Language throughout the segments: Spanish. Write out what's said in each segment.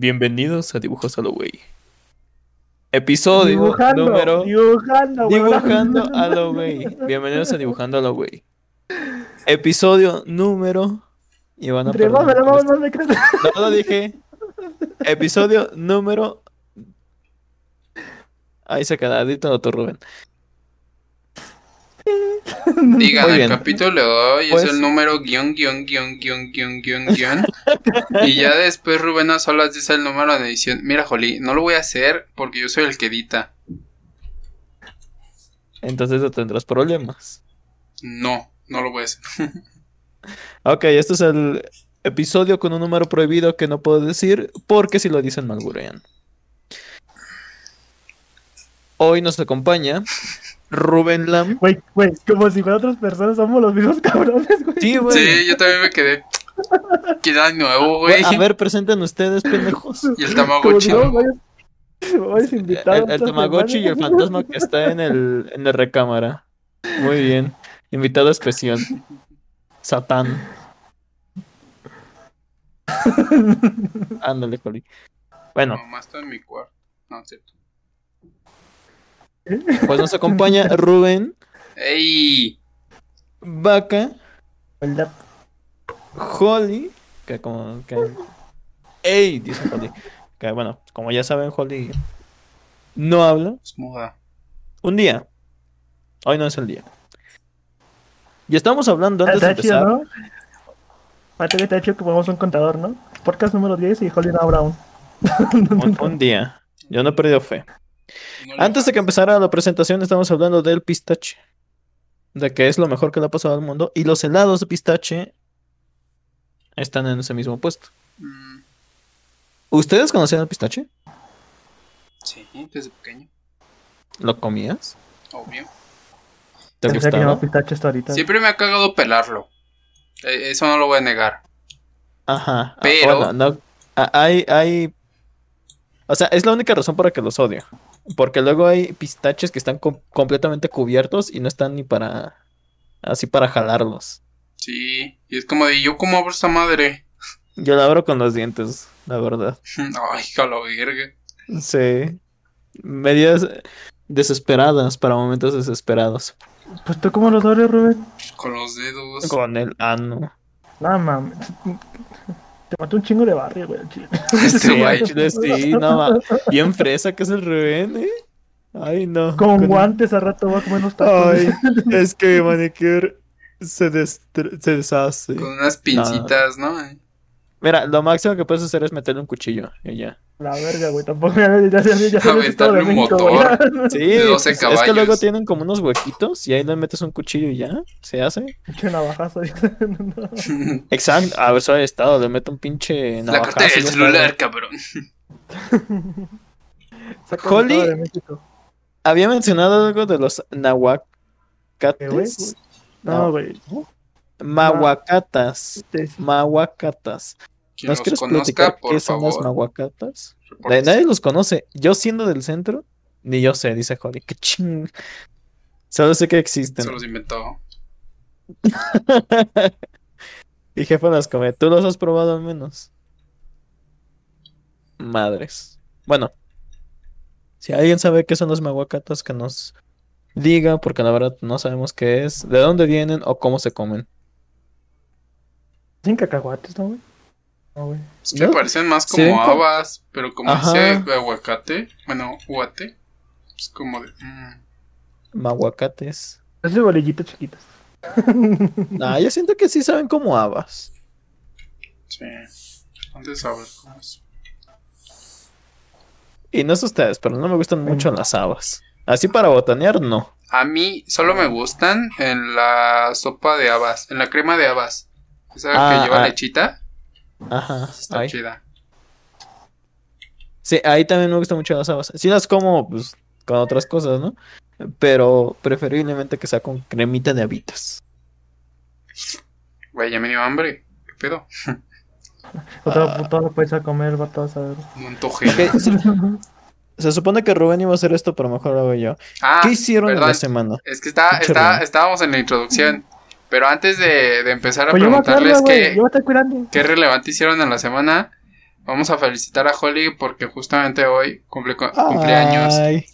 Bienvenidos a Dibujos a lo Wey. Episodio Dibujando, número. dibujando. Dibujando a lo Wey. Bienvenidos a Dibujando a lo Wey. Episodio número. Y van a me. No lo dije. Episodio número. Ahí se queda. Dítalo tú, Rubén. Digan, Muy el bien. capítulo hoy Pues- es el número guion, guion, guion, guion, guion, guion, guion. y ya después Rubén a solas dice el número de edición. Mira, Jolí, no lo voy a hacer porque yo soy el que edita. Entonces no tendrás problemas. No, no lo voy a hacer. Ok, este es el episodio con un número prohibido que no puedo decir porque si lo dicen malburean. Hoy nos acompaña Rubén Lam. Güey, güey, como si fueran otras personas, somos los mismos cabrones, güey. Sí, güey. Sí, yo también me quedé. Queda nuevo, güey. A ver, presenten ustedes, pendejos. Y el Tamagotchi. varios- invitados El, el Tamagotchi y el fantasma que está en el en la recámara. Muy bien. Invitado especial. Satán. Ándale, Coli. Bueno, Mamá está en mi cuarto. No, es cierto. Pues nos acompaña Rubén, ¡Ey! Vaca, ¿Verdad? Holly, que como que ey, dice Holly. Que bueno, como ya saben, Holly no habla. Es muda. Un día. Hoy no es el día. Y estamos hablando antes de chido, empezar. ¿no? Aparte que está chido que pongamos un contador, ¿no? Podcast número 10 y Holly Brown. Un, un día. Yo no he perdido fe. Antes de que empezara la presentación, estamos hablando del pistache. De que es lo mejor que le ha pasado al mundo. Y los helados de pistache están en ese mismo puesto. Mm, ¿Ustedes conocían el pistache? sí, desde pequeño. ¿Lo comías? Obvio. ¿Te Pensé que gustaba? no pistache hasta ahorita. Siempre me ha cagado pelarlo. Eh, Eso no lo voy a negar. Ajá. ah, Pero- bueno, no, ah, hay, hay. O sea, es la única razón por la que los odio. Porque luego hay pistaches que están com- completamente cubiertos y no están ni para. Así para jalarlos. Sí, y es como de yo cómo abro esta madre. Yo la abro con los dientes, la verdad. Ay, la verga. Sí. Medidas desesperadas para momentos desesperados. Pues tú, ¿cómo los abres, Rubén? Con los dedos. Con el ano. No mames. Te mató un chingo de barrio, güey. chile. Este Sí, güey. sí, no Bien fresa que es el Rubén, ¿eh? Ay, no. Con guantes a rato va a comer los tacos. Ay, es que mi manicure se, destre- se deshace. Con unas pincitas, ¿no? Mira, lo máximo que puedes hacer es meterle un cuchillo y ya. La verga, güey. Tampoco ya, ya, ya, ya, Aventarle un motor. güey. Sí, De 12 pues, es que luego tienen como unos huequitos y ahí le metes un cuchillo y ya, se hace. Pinche navajazo. Exacto, a ver, soy estado, le meto un pinche La navajazo cartera y del celular, cabrón. Holly. Había mencionado algo de los nahuacates. No, güey. Mahuacatas. Este, Mahuacatas. ¿Nos los quieres conozca, platicar por qué son las mahuacatas? Nadie los conoce. Yo siendo del centro, ni yo sé, dice Holly. Qué ching. Solo sé que existen. Se los inventó. y jefa las come. ¿Tú los has probado al menos? Madres. Bueno. Si alguien sabe qué son los mahuacatas, que nos diga, porque la verdad no sabemos qué es, de dónde vienen o cómo se comen. Sin cacahuates, ¿no, güey? No, güey. Es parecen más Sí, como co- habas, pero como Ajá. dice aguacate, bueno, guate, es como de... mm, Mahuacates. Es de bolillitos chiquitos. Ah, yo siento que sí saben como habas. sí. Antes a ver cómo es. Y no sé ustedes, pero no me gustan mucho las habas. Así para botanear, no. A mí solo me gustan en la sopa de habas, en la crema de habas. Esa Ah, que lleva ah. lechita, Ajá. está ay. chida. Sí, ahí también me gustan mucho las habas. Sí las como, pues, con otras cosas, ¿no? Pero preferiblemente que sea con cremita de habitas. Güey, ya me dio hambre. ¿Qué pedo? Otro Ah. puto lo puedes a comer, va a saber. Un antoje. Ok, se, se supone que Rubén iba a hacer esto, pero mejor lo hago yo. Ah, ¿Qué hicieron en la semana? Es que está, está, estábamos en la introducción. Pero antes de, de empezar a Pues preguntarles qué, qué relevante hicieron en la semana, Vamos a felicitar a Holly porque justamente hoy cumple cumpleaños. Ay,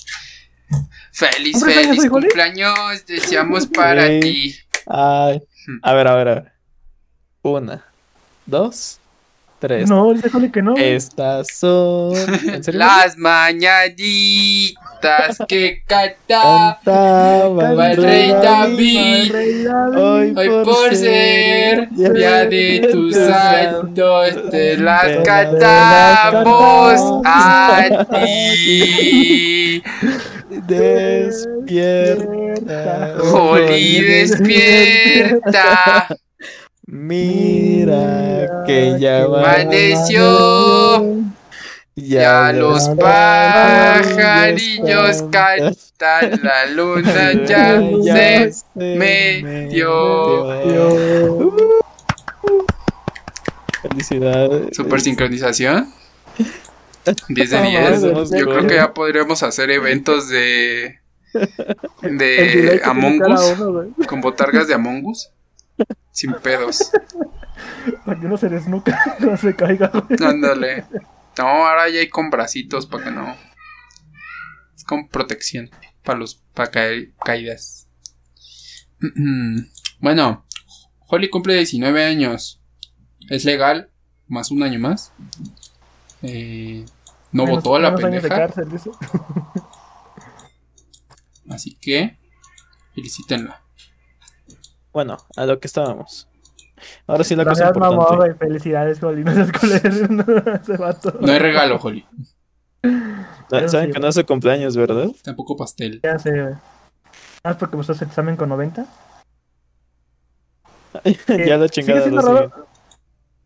Feliz, ¿Cumples años feliz Holly? cumpleaños. Deseamos para ti. ay. A ver, a ver, a ver. Una, dos, tres. No, dice Juli que no. Estas son. ¿En serio? Las mañanitas que canta Cantaba el rey David. Hoy, por ser día de tus santos te las Te las cantamos a ti. Despierta. Holly despierta. Mira que ya Amaneció. Ya los pajarillos cantan, la luna ya se metió. Felicidades. Super sincronización. 10 de No, 10. mames, Yo creo que ya podríamos hacer eventos de. De Among Us. Con botargas de Among Us. Sin pedos. Para que uno se desnuca, no se caiga. Ándale. No, ahora ya hay con bracitos para que no. Es con protección. Para los para caer, caídas. Bueno, Holly cumple 19 años. Es legal, más un año más. Eh, no Menos- votó a la menos años de pendeja. cárcel. Así que felicítenla. Bueno, a lo que estábamos. Ahora sí la No cosa importante. güey. Felicidades, Juli. No seas culero. Ese vato. No hay regalo, Holly. Ah, Saben sí, que no su cumpleaños, ¿verdad? Tampoco pastel. Ya sé, güey. Ah, es porque me estás examen con 90. ya la Sigue chingada siendo lo sigue. raro.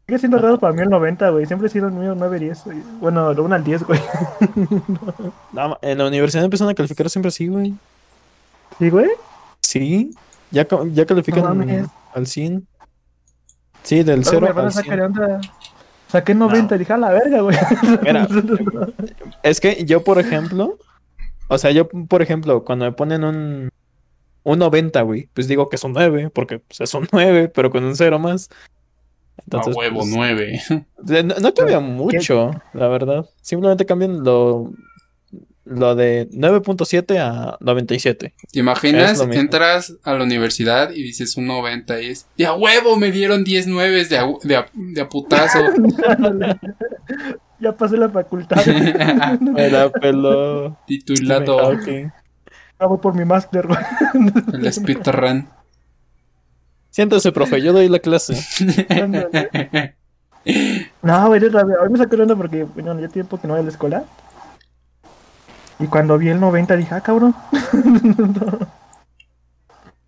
Sigue siendo raro para mí el 90, güey. Siempre he sido el mío 9 y 10. güey. Bueno, lo 1 al 10, güey. No, en la universidad empezaron a calificar siempre así, güey. ¿Sí, güey? Sí, ya, ya califican No al 100. Sí, del Luego 0 mi hermano al saca 100. de onda. Saqué 90 y dije, a la verga, güey. Mira, es que yo, por ejemplo, o sea, yo, por ejemplo, cuando me ponen un, un 90, güey, pues digo que es un 9, porque pues, es un 9, pero con un 0 más. Entonces, a huevo, pues, 9. de- no, no cambia mucho, la verdad. Simplemente cambian lo, lo de 9.7 a 97. ¿Te imaginas? Entras a la universidad y dices un 90 y es de a huevo me dieron 10 nueves de a, de a, de a putazo. ya pasé la facultad. Me la peló Titulado. Ya voy por mi máster, el speedrun. Siéntese, profe, yo doy la clase. No, de rabia. Hoy me onda porque, bueno, ya tiempo que no voy a la escuela. Y cuando vi el 90 dije, ah, cabrón.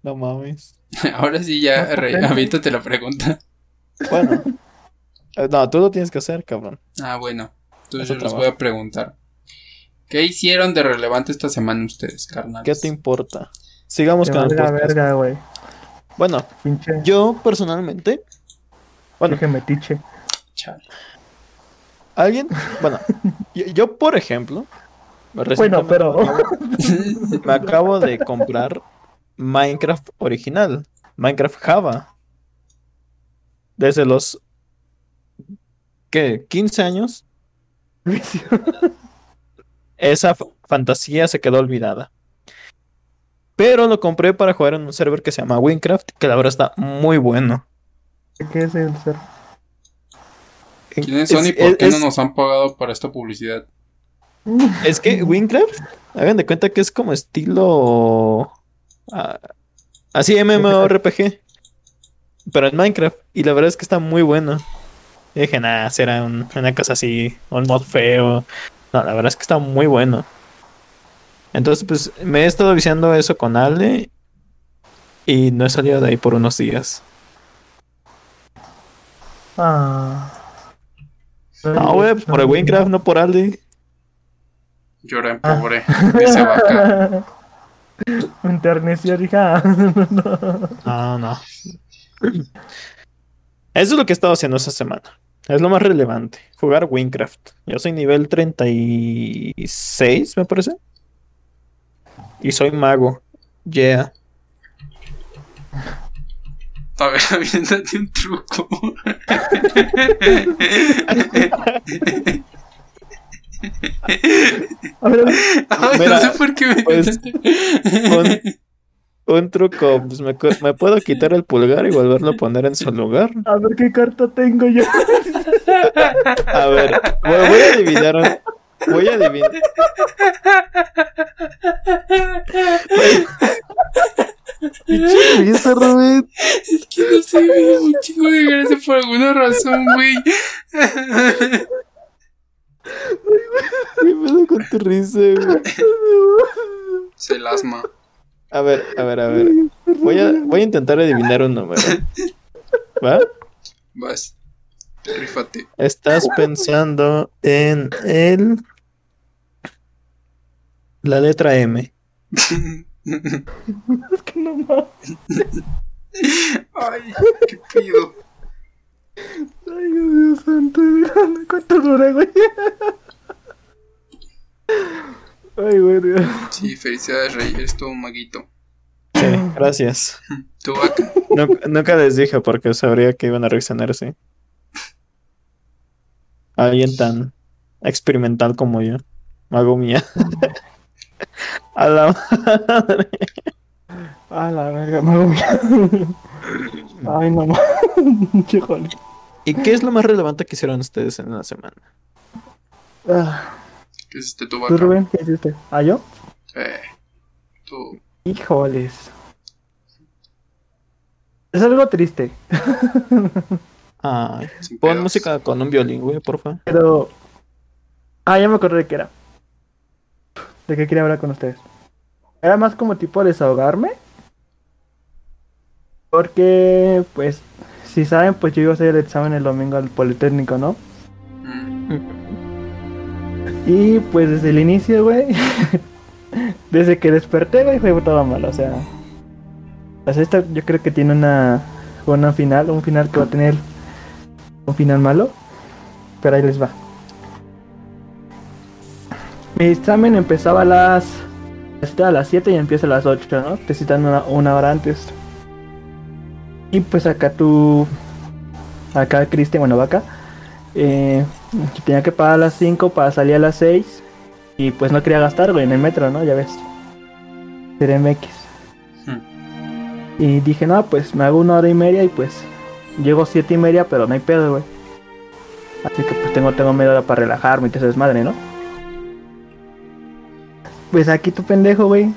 No mames. Ahora sí ya, No, aviéntate la pregunta. Bueno. Eh, No, tú lo tienes que hacer, cabrón. Ah, bueno. Entonces Eso yo les voy a preguntar. ¿Qué hicieron de relevante esta semana ustedes, carnales? ¿Qué te importa? Sigamos Te con el verga, güey. Bueno, Pinche. yo personalmente, bueno, Dije metiche. Chale. alguien, bueno, yo, yo, por ejemplo, Bueno, pero. me acabo- de comprar Minecraft original, Minecraft Java, desde los, ¿qué? 15 años, esa fantasía se quedó olvidada. Pero lo compré para jugar en un server que se llama Winecraft, que la verdad está muy bueno. ¿Qué es el? ¿Quiénes Es- son y por es- qué no nos han pagado para esta publicidad? Es que Winecraft, hagan de cuenta que es como estilo. ah, así MMORPG. Pero en Minecraft. Y la verdad es que está muy bueno. Y dije, nada, será un- una cosa así. Un mod feo. No, la verdad es que está muy bueno. Entonces, pues me he estado viciando eso con Ale. Y no he salido de ahí por unos días. Ah. No, güey, por el Winecraft, no por Ale. Llora en Ah. pobre, dice vaca. Me enterneció, dije, ah, no. Eso es lo que he estado haciendo esta semana. Es lo más relevante. Jugar Winecraft. Yo soy nivel 36, me parece. Y soy mago. Yeah. A ver, aviéntate un truco. A ver, a ver. Ay, Mira, no sé por qué me pues, Un, un truco, pues me, me puedo quitar el pulgar y volverlo a poner en su lugar. A ver qué carta tengo yo. A ver, voy, voy a adivinar. un- Voy a adivinar. Pinche Rubén. Es que no sé, me dio un chingo de gracia por alguna razón, güey. ¿Qué pedo con tu risa, güey? Es el asma. A ver, a ver, a ver. Voy a, voy a intentar adivinar un número. ¿Va? Vas. Rífate. Estás pensando en el. La letra M. Es que no mames. Ay, qué pido. Ay, Dios santo. ¿Cuánto dura, güey? Ay, güey. Dios. Sí, felicidades, Rey. Eres todo un maguito. Sí, gracias. Tu vaca. Nunca, nunca les dije porque sabría que iban a reaccionar así. Alguien tan experimental como yo. Mago mía. A la madre. A la verga, me hago Ay, no mames. Híjole. ¿Y qué es lo más relevante que hicieron ustedes en la semana? Ah, ¿Qué tu ¿Tú, vaca? Rubén? ¿Qué hiciste? ¿Ah, yo? Eh, tú. Híjoles. Es algo triste, Ay, Sin pon pedos. música con un violín, güey, porfa. pero... Ah, ya me acordé de qué era. De qué quería hablar con ustedes. Era más como tipo desahogarme. Porque, pues, si saben, pues yo iba a hacer el examen el domingo al Politécnico, ¿no? Mm, Y pues desde el inicio, güey. desde que desperté, güey, fue todo mal. O sea. Pues esta yo creo que tiene una. Una final, un final que va a tener. Un final malo. Pero ahí les va. Mi examen empezaba a las. Está a las 7 y empieza a las 8, ¿no? Te citan una, una hora antes. Y pues acá tú. Acá Cristian, bueno, vaca. Eh, tenía que pagar a las 5 para salir a las 6. Y pues no quería gastar, güey, en el metro, ¿no? Ya ves. CDMX. hmm. Y dije, no, pues me hago una hora y media y pues llego siete y media, pero no hay pedo, güey. Así que pues tengo, tengo media hora para relajarme y ese desmadre, ¿no? Pues aquí tu pendejo, güey,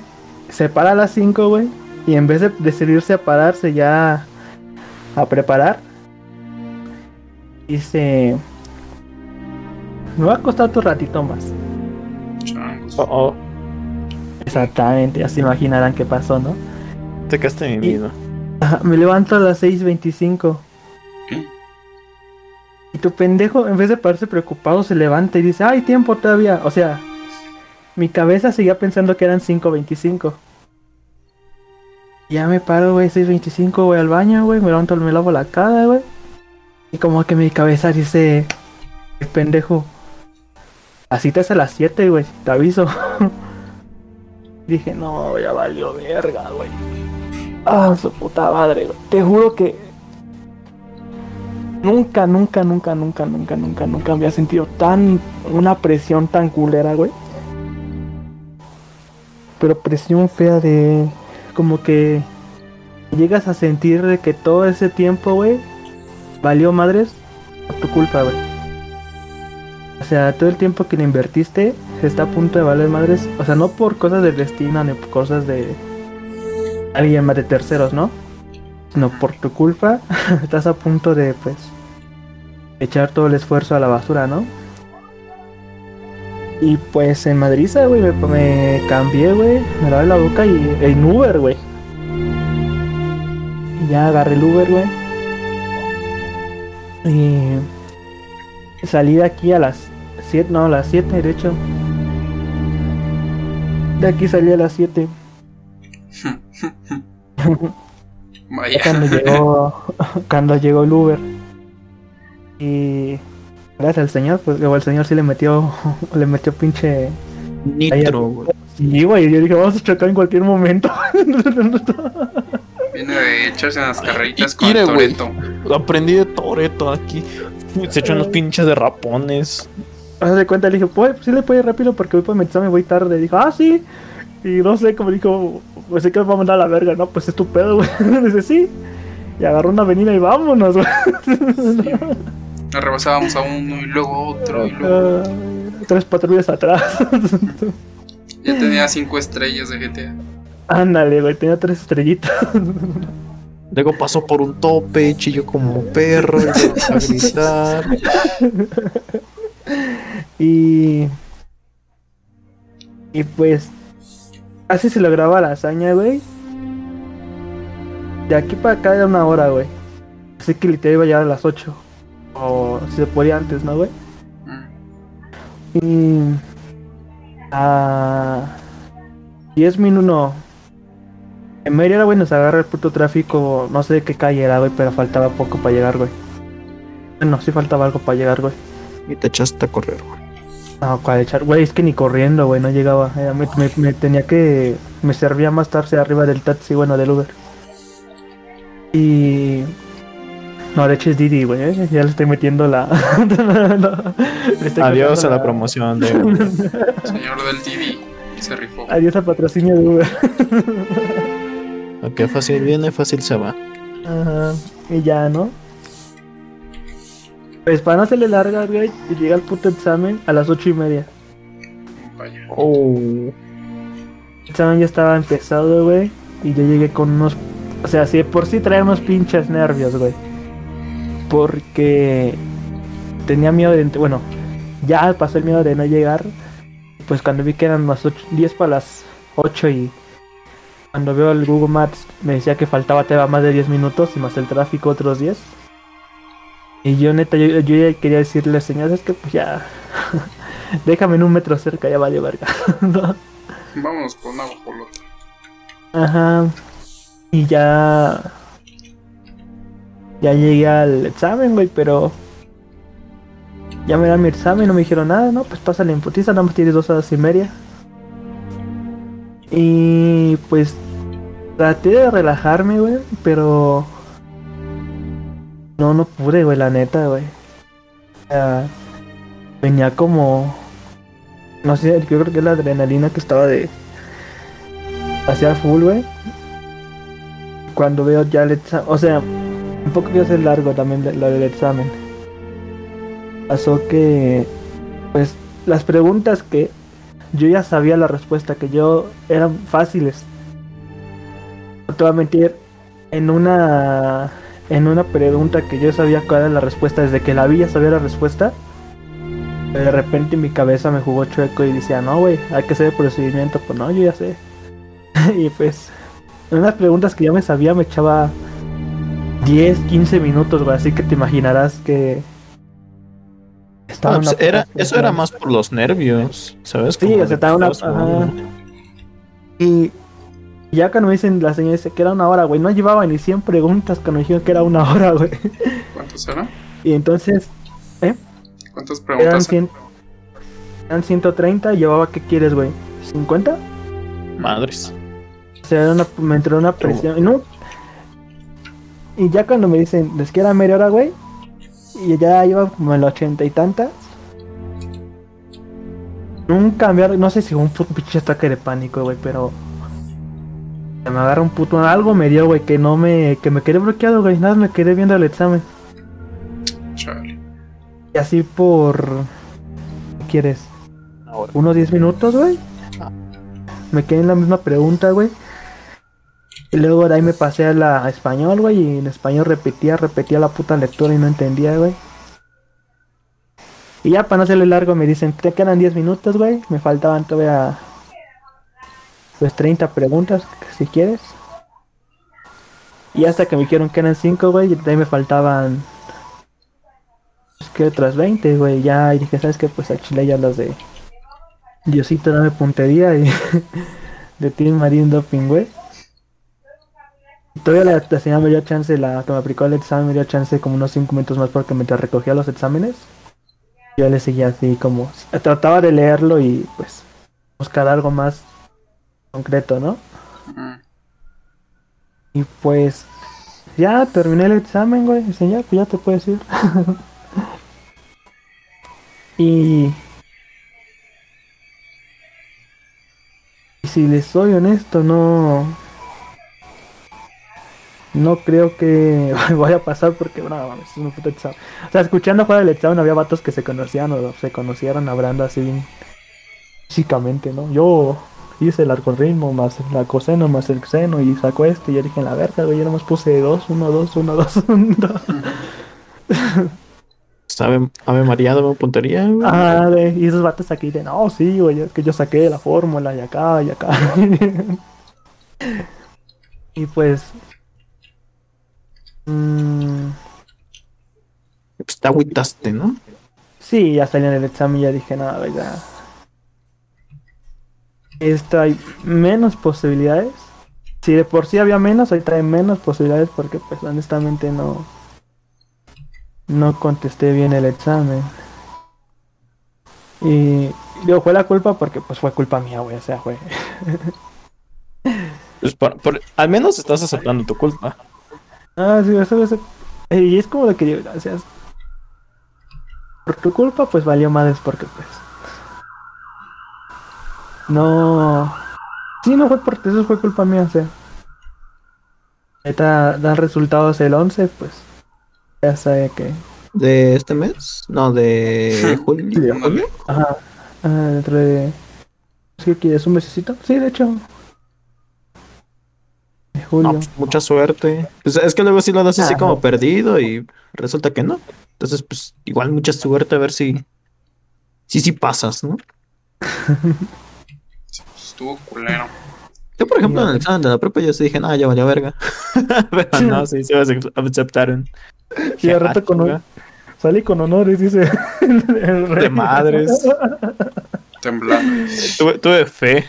se para a las 5, güey. Y en vez de decidirse a pararse ya a preparar, dice... Me va a costar tu ratito más. Oh, oh, Exactamente, ya se imaginarán qué pasó, ¿no? te quedaste mi vida. Me levanto a las 6.25. ¿Qué? Y tu pendejo, en vez de pararse preocupado, se levanta y dice, ¡ay, tiempo todavía! O sea, mi cabeza seguía pensando que eran 5.25. Ya me paro, güey, 6.25, voy al baño, güey, me levanto, me lavo la cara, güey. Y como que mi cabeza dice, el pendejo, la cita es a las 7, güey, te aviso. Dije, no, ya valió verga, güey. Ah, su puta madre, güey. Te juro que nunca, nunca, nunca, nunca, nunca, nunca, nunca había sentido tan una presión tan culera, güey. Pero presión fea de como que llegas a sentir de que todo ese tiempo, güey, valió madres por tu culpa, güey. O sea, todo el tiempo que le invertiste está a punto de valer madres. O sea, no por cosas del destino ni por cosas de alguien más de terceros, ¿no? Sino por tu culpa estás a punto de, pues, echar todo el esfuerzo a la basura, ¿no? Y pues en Madrid, güey, me, me cambié, güey, me lavé la boca y en Uber, güey. Y ya agarré el Uber, güey. Y salí de aquí a las 7, no, a las 7, de hecho. De aquí salí a las 7. Vaya. cuando llegó cuando llegó el Uber y gracias al señor pues luego el señor sí le metió le metió pinche Nitro, güey. sí güey yo dije vamos a chocar en cualquier momento Viene de echarse unas carreritas Y- con mire, güey. Toreto. Aprendí de Toreto aquí. Se echó unos pinches de rapones. Haz de cuenta, le dije, pues sí le puedo ir rápido porque voy para mi examen, voy tarde. Dijo, ah, sí. Y no sé, como dijo, pues sé que me va a mandar a la verga, no, pues es tu pedo, güey. Dice, sí. Y agarró una avenida y vámonos, güey. Nos rebasábamos a uno y luego otro y luego. Ah, Tres patrullas atrás. Ya tenía cinco estrellas de GTA. Ándale, güey, tenía tres estrellitas. Luego pasó por un tope, chilló como perro, y empezó a gritar. Y. Y pues. Así se lograba la hazaña, güey. De aquí para acá era una hora, güey. Así que literal iba a llegar a las 8. O si se podía antes, ¿no, güey? Mm. Y. A. 10 minutos. No. En hora, güey, nos agarra el puto tráfico. No sé de qué calle era, güey, pero faltaba poco para llegar, güey. No, sí faltaba algo para llegar, güey. Y te echaste a correr, güey. No, cuál echar, güey, es que ni corriendo, güey, no llegaba. Me- me tenía que. Me servía más tarde arriba del taxi, bueno, del Uber. Y. No, de hecho es Didi, güey, ¿eh? ya le estoy metiendo la. Le estoy Adiós a la promoción de. Señor del Didi se rifó. Adiós al patrocinio de Uber. Ok, fácil viene, fácil se va. Ajá, y ya, ¿no? Pues para no hacerle larga, güey, y llega el puto examen a las ocho y media. Vaya. Oh. El examen ya estaba empezado, güey. Y yo llegué con unos. O sea, si de por sí traía unos pinches nervios, güey. Porque tenía miedo de. Bueno, ya pasó el miedo de no llegar. Pues cuando vi que eran las 8, 10 para las 8 y. Cuando veo el Google Maps me decía que faltaba todavía más de 10 minutos y más el tráfico otros 10. Y yo neta, yo, yo ya quería decirle, señor, es que pues ya. Déjame en un metro cerca, ya vale verga. Vámonos por una guajolota. Ajá. Y ya. Ya llegué al examen, güey, pero. Ya me dan mi examen, no me dijeron nada, ¿no? Pues pásale en putiza, nada más tienes dos horas y media. Y pues. Traté de relajarme, güey, pero. No, no pude, güey, la neta, güey. O venía como. No sé, yo creo que la adrenalina que estaba de hacia full, güey. Cuando veo ya el examen, o sea, un poco quiero ser largo también lo del examen. Pasó que, pues, las preguntas que yo ya sabía la respuesta, que yo eran fáciles. No te voy a mentir, en una, en una pregunta que yo sabía cuál era la respuesta, desde que la vi ya sabía la respuesta. De repente en mi cabeza me jugó chueco y decía, no, güey, hay que hacer el procedimiento. Pues no, yo ya sé. y pues, unas preguntas que ya me sabía, me echaba 10, 15 minutos, güey. Así que te imaginarás que. Ah, pues era, eso era más por los nervios, ¿sabes? Sí, Como o sea, estaba una- ajá. Y ya cuando me dicen la señora dice que era una hora, güey. No llevaba ni 100 preguntas cuando me dijeron que era una hora, güey. ¿Cuántos eran? Y entonces, ¿Cuántas eran, preguntas? 100, eran 130. y Llevaba, ¿qué quieres, güey? ¿50? Madres. O sea, era una- me entró una presión. No. Y ya cuando me dicen, les queda media hora, güey. Y ya iba como en la ochenta y tantas. Nunca me no sé si fue un puto pinche ataque de pánico, güey, pero. Se me agarra un puto. Algo me dio, güey, que no me. que me quedé bloqueado, güey. Nada, me quedé viendo el examen. Chale. Y así por. ¿Qué quieres? Ahora. unos 10 minutos, güey. Me quedé en la misma pregunta, güey. Y luego de ahí me pasé a la español, güey. Y en español repetía, repetía la puta lectura y no entendía, güey. Y ya para no hacerle largo me dicen, te quedan 10 minutos, güey. Me faltaban todavía... Pues 30 preguntas, si quieres. Y hasta que me dijeron que eran 5, güey. Y de ahí me faltaban... Es que otras 20, güey. Ya dije, ¿sabes qué? Pues a Chile ya las de... Diosito dame puntería y de Team Marine Doping, güey. Todavía la, la señora me dio chance, la que me aplicó el examen me dio chance como unos 5 minutos más porque mientras recogía los exámenes, yo le seguía así como, trataba de leerlo y pues buscar algo más concreto, ¿no? Mm. Y pues ya terminé el examen, güey. Enseñar, pues ya te puedes ir. y... y si les soy honesto, no... No creo que vaya a pasar porque, mames, es un puto examen. O sea, escuchando fuera del examen había vatos que se conocían o se conocieron hablando así bien físicamente, ¿no? Yo hice el arco-ritmo más la coseno más el seno y sacó este y yo dije, en la verga, güey, yo nomás puse dos, uno, dos, uno, dos, uno, dos. ¿Sabe, Ave María, dame puntería, güey? Ah, güey, y esos vatos aquí de, no, sí, güey, es que yo saqué la fórmula y acá y acá. y pues... mm, Pues te agüitaste, ¿no? Sí, ya salí en el examen y ya dije, nada, güey, ya. Esto hay menos posibilidades. Si de por sí había menos, ahorita hay menos posibilidades porque, pues, honestamente no. No contesté bien el examen. Y digo, fue la culpa porque, pues, fue culpa mía, güey, o sea, fue. Pues por- por- al menos estás aceptando tu culpa. Ah, sí, eso, eso. Y es como de que digo, gracias. Por tu culpa, pues valió madres porque, pues. No. Sí, no fue por eso fue culpa mía, o sea. Ahorita dan resultados el 11, pues. Ya sabe que. ¿De este mes? No, de julio. Ándale. Ajá. ah, dentro de. ¿Es que quieres un mesecito? Sí, de hecho. Julio. No, pues, mucha suerte. Pues es que luego sí lo das así Ah, como perdido y resulta que no. Entonces, pues igual mucha suerte a ver si. Si sí pasas, ¿no? Estuvo culero. Yo, por ejemplo, en el examen de la prepa, yo sí dije, no, ya valió verga. Pero no, sí, sí me aceptaron. Y al rato con Chinga. Salí con honores, dice. el rey. De madres. Temblando. Tuve, tuve fe.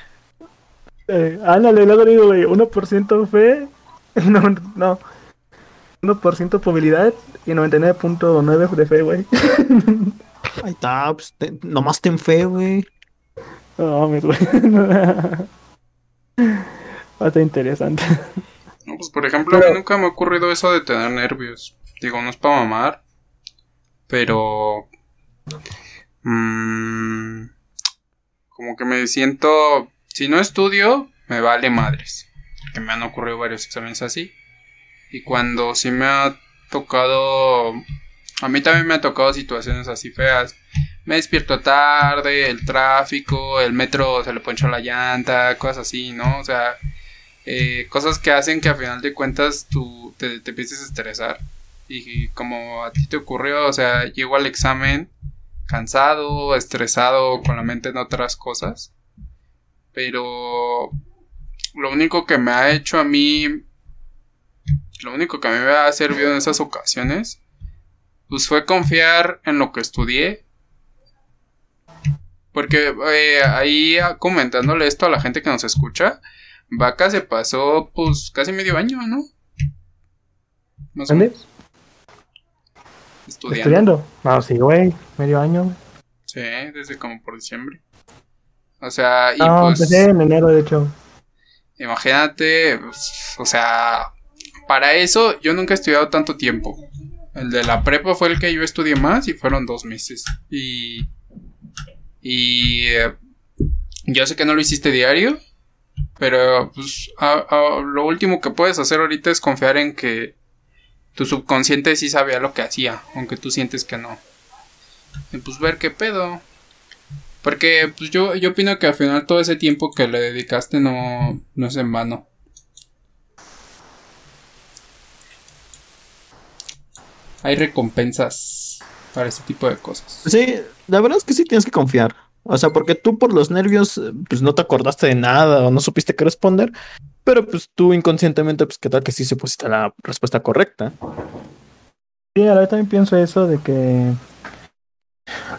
Eh, ándale, luego digo, güey, 1% fe. No, no. 1% probabilidad y 99.9 de fe, güey. Ahí está, pues, te- nomás ten fe, güey. No mames, güey. Va a estar interesante. No, pues por ejemplo, a mí nunca me ha ocurrido eso de tener nervios. Digo, no es para mamar, pero... mm, como que me siento... Si no estudio, me vale madres. Que me han ocurrido varios exámenes así. Y cuando sí me ha tocado... A mí también me ha tocado situaciones así feas. Me despierto tarde, el tráfico, el metro se le ponchó la llanta, cosas así, ¿no? O sea, eh, cosas que hacen que a final de cuentas tú te, te empieces a estresar. Y como a ti te ocurrió, o sea, llego al examen cansado, estresado, con la mente en otras cosas. Pero lo único que me ha hecho a mí, lo único que a mí me ha servido en esas ocasiones, pues fue confiar en lo que estudié. Porque eh, ahí ah, comentándole esto a la gente que nos escucha, Vaca se pasó pues casi medio año, ¿no? Más ¿Dónde? Estudiando. ¿Estudiando? No, sí, güey. Medio año. Sí, desde como por diciembre. O sea, y No, pues empecé en enero, de hecho. imagínate, pues, o sea, para eso yo nunca he estudiado tanto tiempo. El de la prepa fue el que yo estudié más y fueron dos meses. Y, y eh, yo sé que no lo hiciste diario, pero pues a- a- lo último que puedes hacer ahorita es confiar en que tu subconsciente sí sabía lo que hacía, aunque tú sientes que no. Y pues ver qué pedo. Porque pues yo, yo opino que al final todo ese tiempo que le dedicaste no, no es en vano. Hay recompensas para ese tipo de cosas. Sí, la verdad es que sí tienes que confiar. O sea, porque tú por los nervios, eh, pues no te acordaste de nada o no supiste qué responder. Pero pues tú inconscientemente, pues qué tal que sí se pusiste la respuesta correcta. Sí, a la vez también pienso eso de que.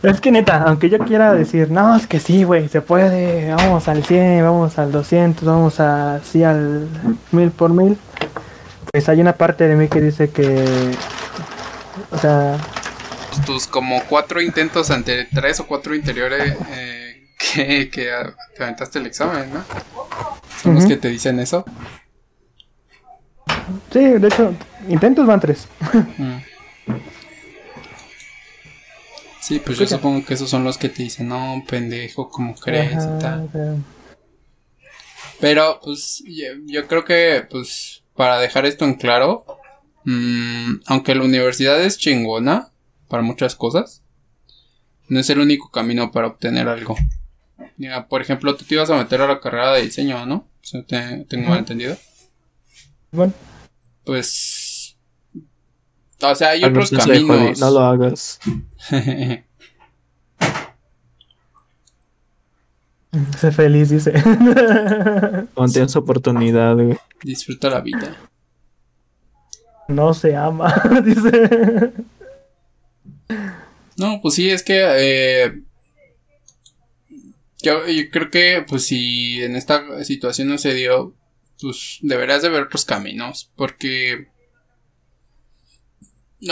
Es que neta, aunque yo quiera decir, no, es que sí, güey, se puede, vamos al 100, vamos al 200, vamos así al mil por mil, pues hay una parte de mí que dice que, o sea, Tus como cuatro intentos ante tres o cuatro interiores eh, que, que te aventaste el examen, ¿no? Son los que te dicen eso. Sí, de hecho, intentos van tres. Mm. Sí, pues yo supongo que esos son los que te dicen, no, pendejo, ¿cómo crees? y Ajá, tal. pero- Pero, pues, yo, yo creo que, pues, para dejar esto en claro, mm, aunque la universidad es chingona para muchas cosas, no es el único camino para obtener algo. Mira, por ejemplo, tú te ibas a meter a la carrera de diseño, ¿no? Si no te- tengo mal entendido. Bueno, Pues... O sea, hay Al otros Holly, caminos. No lo hagas. sé feliz, dice. Cuando tienes oportunidad, güey. Disfruta la vida. no se ama, dice. No, pues sí, es que eh, yo, yo creo que pues si en esta situación no se dio, pues deberás de ver otros caminos, porque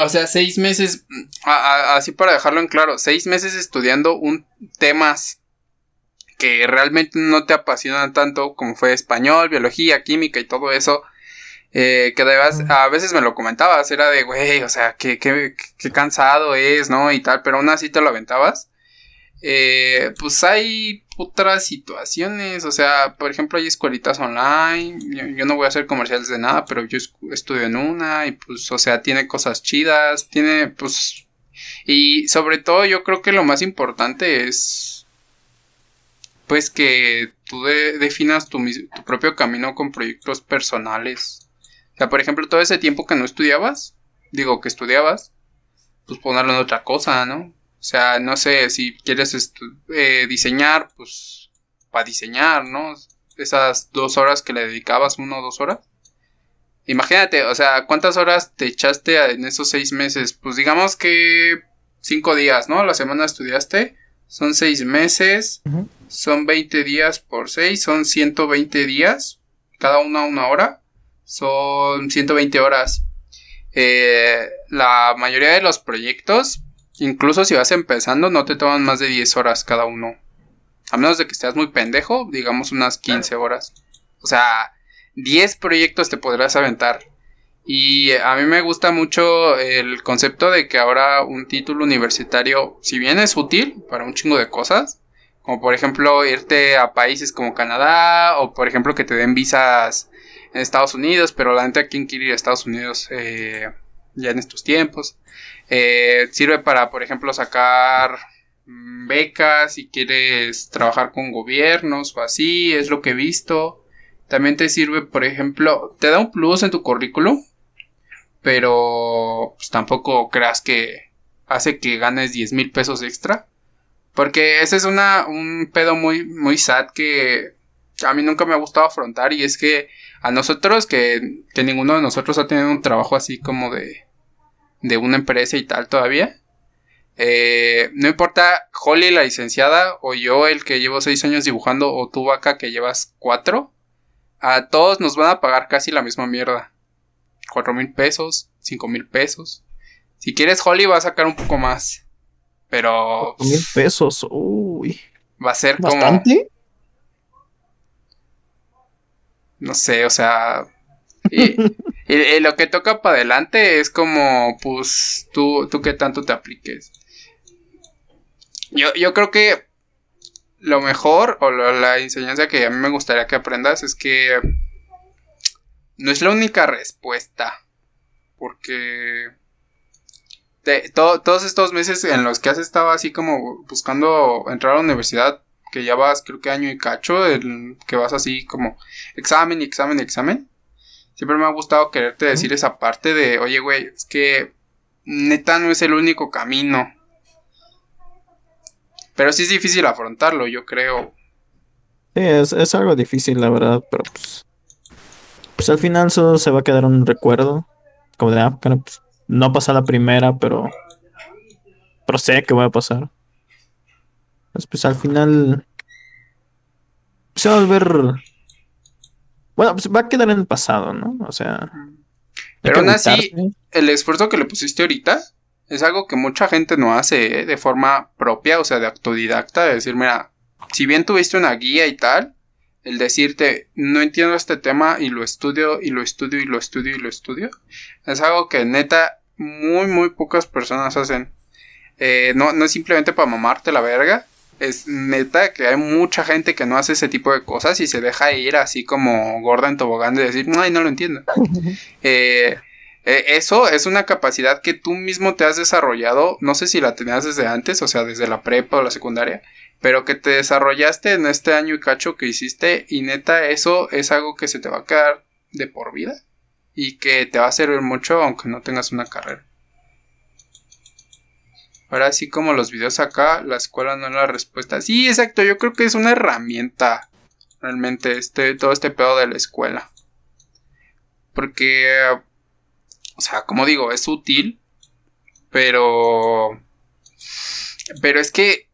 o sea, seis meses, a- a- así para dejarlo en claro, seis meses estudiando un temas que realmente no te apasionan tanto como fue español, biología, química y todo eso. Eh, que además a veces me lo comentabas, era de, güey, o sea, qué, qué, qué cansado es, ¿no? Y tal, pero aún así te lo aventabas. Eh, pues hay otras situaciones, o sea, por ejemplo, hay escuelitas online, yo, no voy a hacer comerciales de nada, pero yo estudio en una y pues, o sea, tiene cosas chidas, tiene, pues, y sobre todo yo creo que lo más importante es, pues, que tú de- definas tu, tu propio camino con proyectos personales. O sea, por ejemplo, todo ese tiempo que no estudiabas, digo que estudiabas, pues ponerlo en otra cosa, ¿no? O sea, no sé, si quieres eh, diseñar, pues para diseñar, ¿no? Esas dos horas que le dedicabas, una o dos horas. Imagínate, o sea, ¿cuántas horas te echaste en esos seis meses? Pues digamos que cinco días, ¿no? La semana estudiaste, son seis meses, son 20 días por seis, son 120 días, cada una una hora, son 120 horas. Eh, la mayoría de los proyectos, incluso si vas empezando, no te toman más de 10 horas cada uno. A menos de que estés muy pendejo, digamos unas 15 horas. O sea, 10 proyectos te podrás aventar. Y a mí me gusta mucho el concepto de que ahora un título universitario, si bien es útil para un chingo de cosas, como por ejemplo irte a países como Canadá, o por ejemplo que te den visas en Estados Unidos, pero la gente aquí quiere ir a Estados Unidos eh, ya en estos tiempos. Eh, sirve para, por ejemplo, sacar mm, becas si quieres trabajar con gobiernos o así, es lo que he visto. También te sirve, por ejemplo, te da un plus en tu currículum, pero pues, tampoco creas que hace que ganes 10 mil pesos extra. Porque ese es una, un pedo muy, muy sad que a mí nunca me ha gustado afrontar y es que a nosotros, que, que ninguno de nosotros ha tenido un trabajo así como de, de una empresa y tal todavía. Eh, no importa Holly la licenciada o yo el que llevo seis años dibujando o tú vaca que llevas cuatro. A todos nos van a pagar casi la misma mierda. Cuatro mil pesos, cinco mil pesos. Si quieres Holly va a sacar un poco más. Pero Mil pesos. Uy. va a ser como... ¿Bastante? No sé, o sea. Y, y- lo que toca para adelante es como, pues, tú, tú qué tanto te apliques. Yo, yo creo que lo mejor, o la enseñanza que a mí me gustaría que aprendas es que no es la única respuesta. Porque te- to- todos estos meses en los que has estado así como buscando entrar a la universidad, que ya vas creo que año y cacho, el, que vas así como examen y examen y examen. Siempre me ha gustado quererte decir esa parte de, oye, güey, es que neta no es el único camino. Pero sí es difícil afrontarlo, yo creo. Sí, es, es algo difícil, la verdad, pero pues. Pues al final solo se va a quedar un recuerdo. Como de, ah, pues, no pasa la primera, pero. Pero sé que voy a pasar. Entonces, pues al final. Se va a volver. Bueno, pues va a quedar en el pasado, ¿no? O sea. Pero aún así, el esfuerzo que le pusiste ahorita es algo que mucha gente no hace ¿eh? de forma propia, o sea, de autodidacta, de decir, mira, si bien tuviste una guía y tal, el decirte, no entiendo este tema y lo estudio y lo estudio y lo estudio y lo estudio, es algo que neta muy, muy pocas personas hacen. Eh, no, no es simplemente para mamarte la verga. Es neta que hay mucha gente que no hace ese tipo de cosas y se deja ir así como gorda en tobogán de decir, ay, no lo entiendo. Eh, eh, eso es una capacidad que tú mismo te has desarrollado. No sé si la tenías desde antes, o sea, desde la prepa o la secundaria pero que te desarrollaste en este año y cacho que hiciste y neta eso es algo que se te va a quedar de por vida y que te va a servir mucho aunque no tengas una carrera. Ahora sí como los videos acá, la escuela no es la respuesta. Sí, exacto, yo creo que es una herramienta realmente este todo este pedo de la escuela. Porque o sea, como digo, es útil, pero pero es que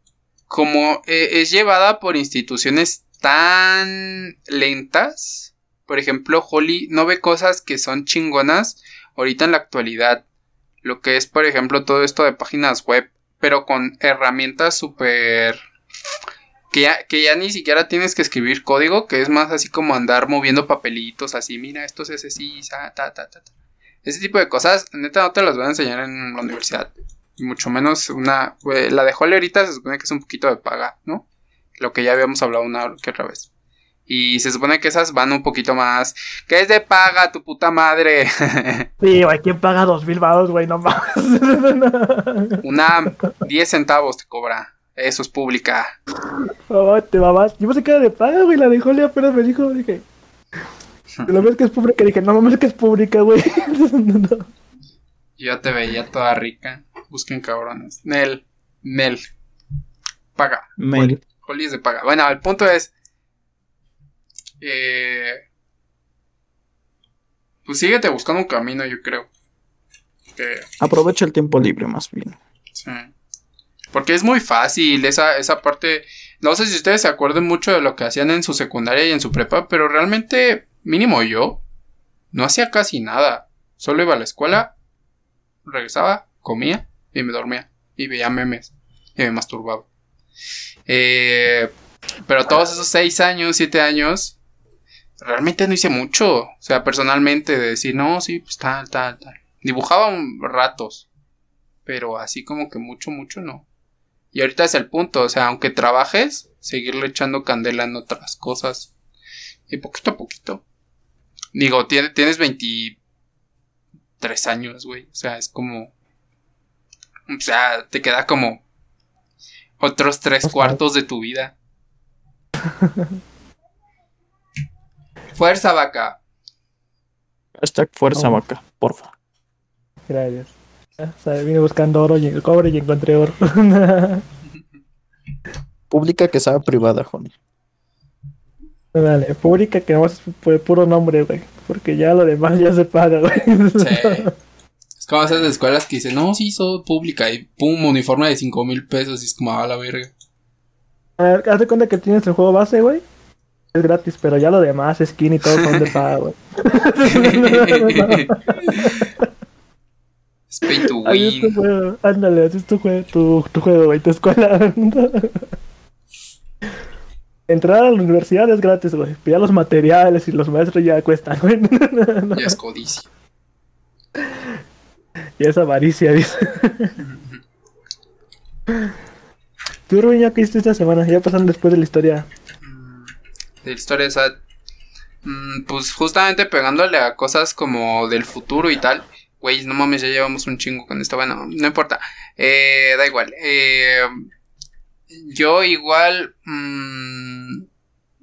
como eh, es llevada por instituciones tan lentas, por ejemplo, Holly no ve cosas que son chingonas ahorita en la actualidad. Lo que es, por ejemplo, todo esto de páginas web, pero con herramientas súper... Que ya, que ya ni siquiera tienes que escribir código, que es más así como andar moviendo papelitos, así, mira, esto es así, ta, ta, ta, ta. Ese tipo de cosas, neta, no te las voy a enseñar en la universidad mucho menos una... la de Holly ahorita se supone que es un poquito de paga, ¿no? Lo que ya habíamos hablado una que otra vez. Y se supone que esas van un poquito más. ¿Qué es de paga, tu puta madre? Sí, güey, ¿quién paga dos mil baros, güey? No más. Una 10 centavos te cobra. Eso es pública. Oh, te mamás. Yo pensé que era de paga, güey. La de Holly apenas me dijo, dije. Lo ves que es pública, dije, no mames que es pública, güey. Yo ya te veía toda rica. Busquen cabrones. Nel. Nel. Paga. Mel. Holly es de paga. Bueno, el punto es. Eh, pues síguete buscando un camino, yo creo. Que, Aprovecha el tiempo libre, más bien. sí. Porque es muy fácil esa, esa parte. No sé si ustedes se acuerdan mucho de lo que hacían en su secundaria y en su prepa, pero realmente, mínimo yo, no hacía casi nada. Solo iba a la escuela, regresaba, comía y me dormía. Y veía memes y me masturbaba. Eh, pero todos esos seis años, siete años, realmente no hice mucho. O sea, personalmente, de decir, no, sí, pues tal, tal, tal. Dibujaba un- ratos. Pero así como que mucho, mucho no. Y ahorita es el punto. O sea, aunque trabajes, seguirle echando candela en otras cosas. Y poquito a poquito. Digo, tiene- tienes 23 años, güey. O sea, es como. O sea, te queda como. Otros tres cuartos de tu vida. Fuerza, vaca. Hashtag fuerza Oh. vaca, porfa. Gracias. O sea, vine buscando oro y cobre y encontré oro. Pública que sea privada, Johnny. Dale, pública que no es pu- puro nombre, güey. Porque ya lo demás ya se paga, güey. Sí. Es como esas escuelas que dicen, no, sí, soy pública. Y pum, uniforme de 5 mil pesos. Y es como, a la verga. A ver, haz de cuenta que tienes el juego base, güey. Es gratis, pero ya lo demás, skin y todo son de paga, güey. Es pay to win. Ándale, así es tu juego, tu, tu juego, güey, tu escuela. Entrar a la universidad es gratis, güey. Ya los materiales y los maestros ya cuestan, güey. Ya es codicia. y es avaricia, dice. Tú, ¿ya qué hiciste esta semana? Ya pasan después de la historia. De historia esa. mm, Pues justamente pegándole a cosas como del futuro y tal. Güey, no mames, ya llevamos un chingo con esto. Bueno, no importa. Eh, da igual. Eh, yo igual mm,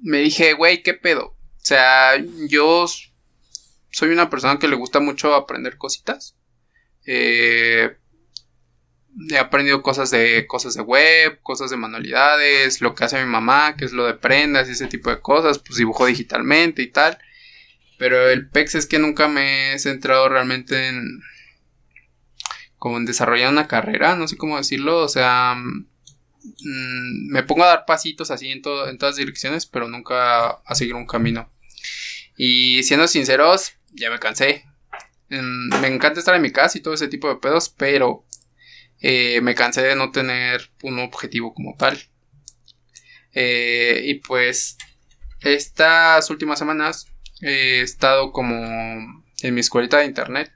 me dije, güey, ¿qué pedo? O sea, yo soy una persona que le gusta mucho aprender cositas. Eh, he aprendido cosas de cosas de web, cosas de manualidades, lo que hace mi mamá, que es lo de prendas y ese tipo de cosas, pues dibujo digitalmente y tal. Pero el PEX es que nunca me he centrado realmente en como en desarrollar una carrera, no sé cómo decirlo, o sea, mm, me pongo a dar pasitos así en, todas direcciones, pero nunca a seguir un camino. Y siendo sinceros, ya me cansé. Mm, me encanta estar en mi casa y todo ese tipo de pedos, pero eh, me cansé de no tener un objetivo como tal. Eh, y pues estas últimas semanas he estado como en mi escuelita de internet.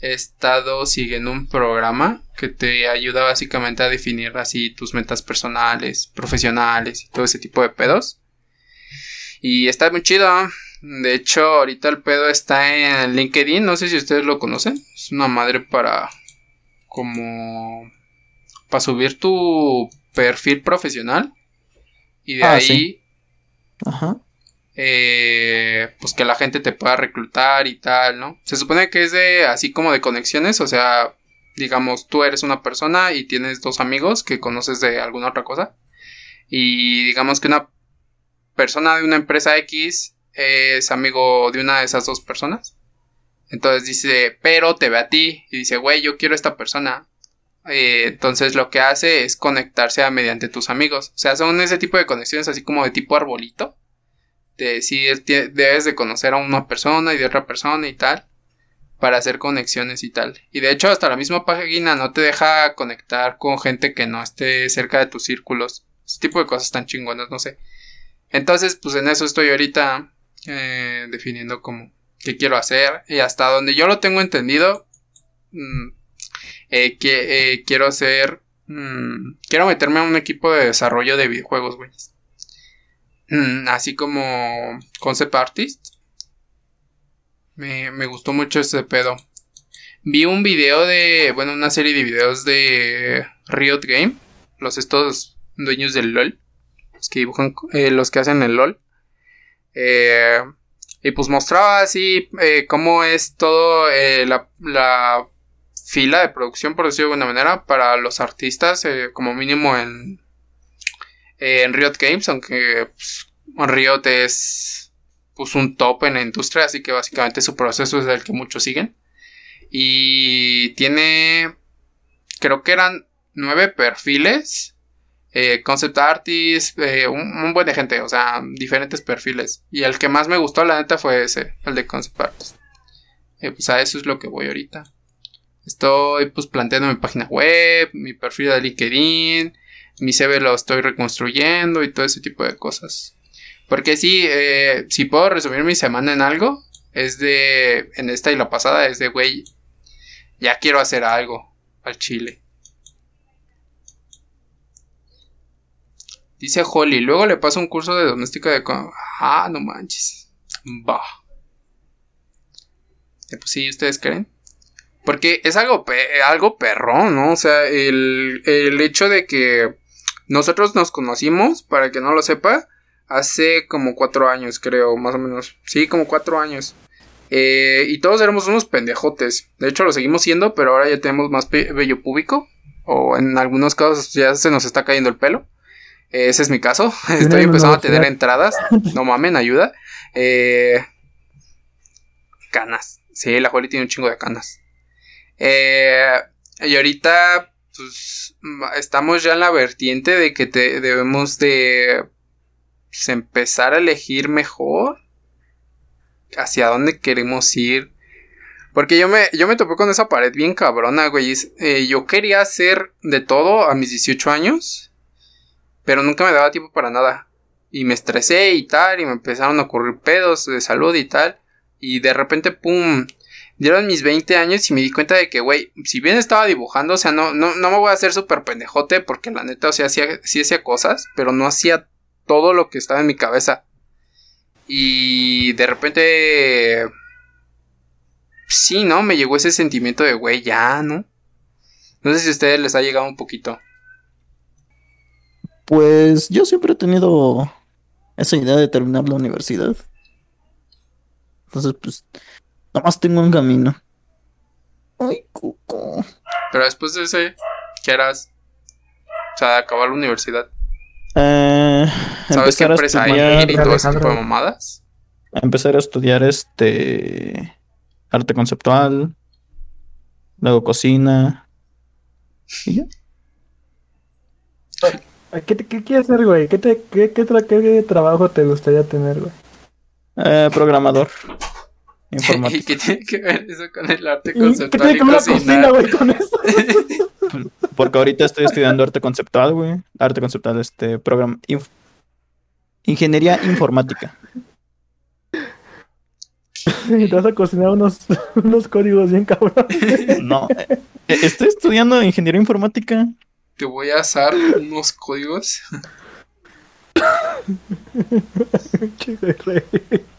He estado siguiendo un programa que te ayuda básicamente a definir así tus metas personales, profesionales y todo ese tipo de pedos. Y está muy chido. De hecho, ahorita el pedo está en LinkedIn. No sé si ustedes lo conocen. Es una madre para como para subir tu perfil profesional y de Ah, ahí sí. Ajá. eh, pues que la gente te pueda reclutar y tal, ¿no? Se supone que es de así como de conexiones, o sea, digamos, tú eres una persona y tienes dos amigos que conoces de alguna otra cosa y digamos que una persona de una empresa X es amigo de una de esas dos personas. Entonces dice, pero te ve a ti y dice, güey, yo quiero a esta persona. Eh, entonces lo que hace es conectarse a mediante tus amigos. O sea, son ese tipo de conexiones así como de tipo arbolito. De si debes de conocer a una persona y de otra persona y tal. Para hacer conexiones y tal. Y de hecho hasta la misma página no te deja conectar con gente que no esté cerca de tus círculos. Ese tipo de cosas tan chingonas, no sé. Entonces, pues en eso estoy ahorita eh, definiendo como qué quiero hacer. Y hasta donde yo lo tengo entendido, mm, eh, que, eh, quiero hacer... mm, quiero meterme a un equipo de desarrollo de videojuegos, güey. Mm, así como concept artist. Me, gustó mucho ese pedo. Vi un video de, bueno, una serie de videos de Riot Game, los estos dueños del LOL, los que dibujan, eh, los que hacen el LOL. Eh, y pues mostraba así eh, cómo es todo eh, la, la fila de producción, por decirlo de alguna manera, para los artistas, eh, como mínimo en, en Riot Games, aunque pues, Riot es pues un top en la industria, así que básicamente su proceso es el que muchos siguen. Y tiene, creo que eran nueve perfiles, eh, concept artists, eh, un, buen de gente, o sea, diferentes perfiles. Y el que más me gustó, la neta, fue ese, el de concept artists. Eh, pues a eso es lo que voy ahorita. Estoy pues planteando mi página web, mi perfil de LinkedIn, mi CV lo estoy reconstruyendo y todo ese tipo de cosas. Porque sí, eh, si puedo resumir mi semana en algo, es de, en esta y la pasada, es de, güey, ya quiero hacer algo al chile. Dice Holly, luego le paso un curso de doméstica de... Ah, no manches. Va. Eh, Pues sí, ¿ustedes creen? Porque es algo, algo perrón, ¿no? O sea, el, el hecho de que nosotros nos conocimos, para que no lo sepa, hace como cuatro años, creo, más o menos. Sí, como cuatro años. Eh, y todos éramos unos pendejotes. De hecho, lo seguimos siendo, pero ahora ya tenemos más vello público. O en algunos casos ya se nos está cayendo el pelo. Ese es mi caso. Estoy empezando a tener entradas. No mamen, ayuda. Eh, canas. Sí, la Jolly tiene un chingo de canas. Eh, y ahorita, pues, estamos ya en la vertiente de que te, debemos de pues, empezar a elegir mejor hacia dónde queremos ir. Porque yo me, yo me topé con esa pared bien cabrona, güey. Eh, yo quería hacer de todo a mis 18 años, pero nunca me daba tiempo para nada. Y me estresé y tal, y me empezaron a ocurrir pedos de salud y tal. Y de repente, pum, dieron mis 20 años y me di cuenta de que, güey, si bien estaba dibujando, o sea, no, no, no me voy a hacer súper pendejote, porque la neta, o sea, sí, sí hacía cosas, pero no hacía todo lo que estaba en mi cabeza. Y de repente... Sí, ¿no? Me llegó ese sentimiento de, güey, ya, ¿no? No sé si a ustedes les ha llegado un poquito. Pues yo siempre he tenido esa idea de terminar la universidad. Entonces, pues, nomás tengo un camino. Ay, cuco. Pero después de ese, ¿qué harás? O sea, acabar la universidad. Eh, ¿Sabes qué empezar a empresa estudiar, ir y todo ese tipo de mamadas? empezar a estudiar este arte conceptual, luego cocina. Y ya. ¿Qué, te- qué quieres hacer, güey? ¿Qué, te, qué, qué, tra- qué trabajo te gustaría tener, güey? Eh, programador. ¿Y Informático. qué tiene que ver eso con el arte ¿Y ¿Qué conceptual tiene que ver la cocina, cocinar? güey, con eso? Porque ahorita estoy estudiando arte conceptual, güey. Arte conceptual, este programa. inf- ingeniería informática. Te vas a cocinar unos, unos códigos bien cabrones. No, eh, estoy estudiando ingeniería informática. Te voy a asar unos códigos.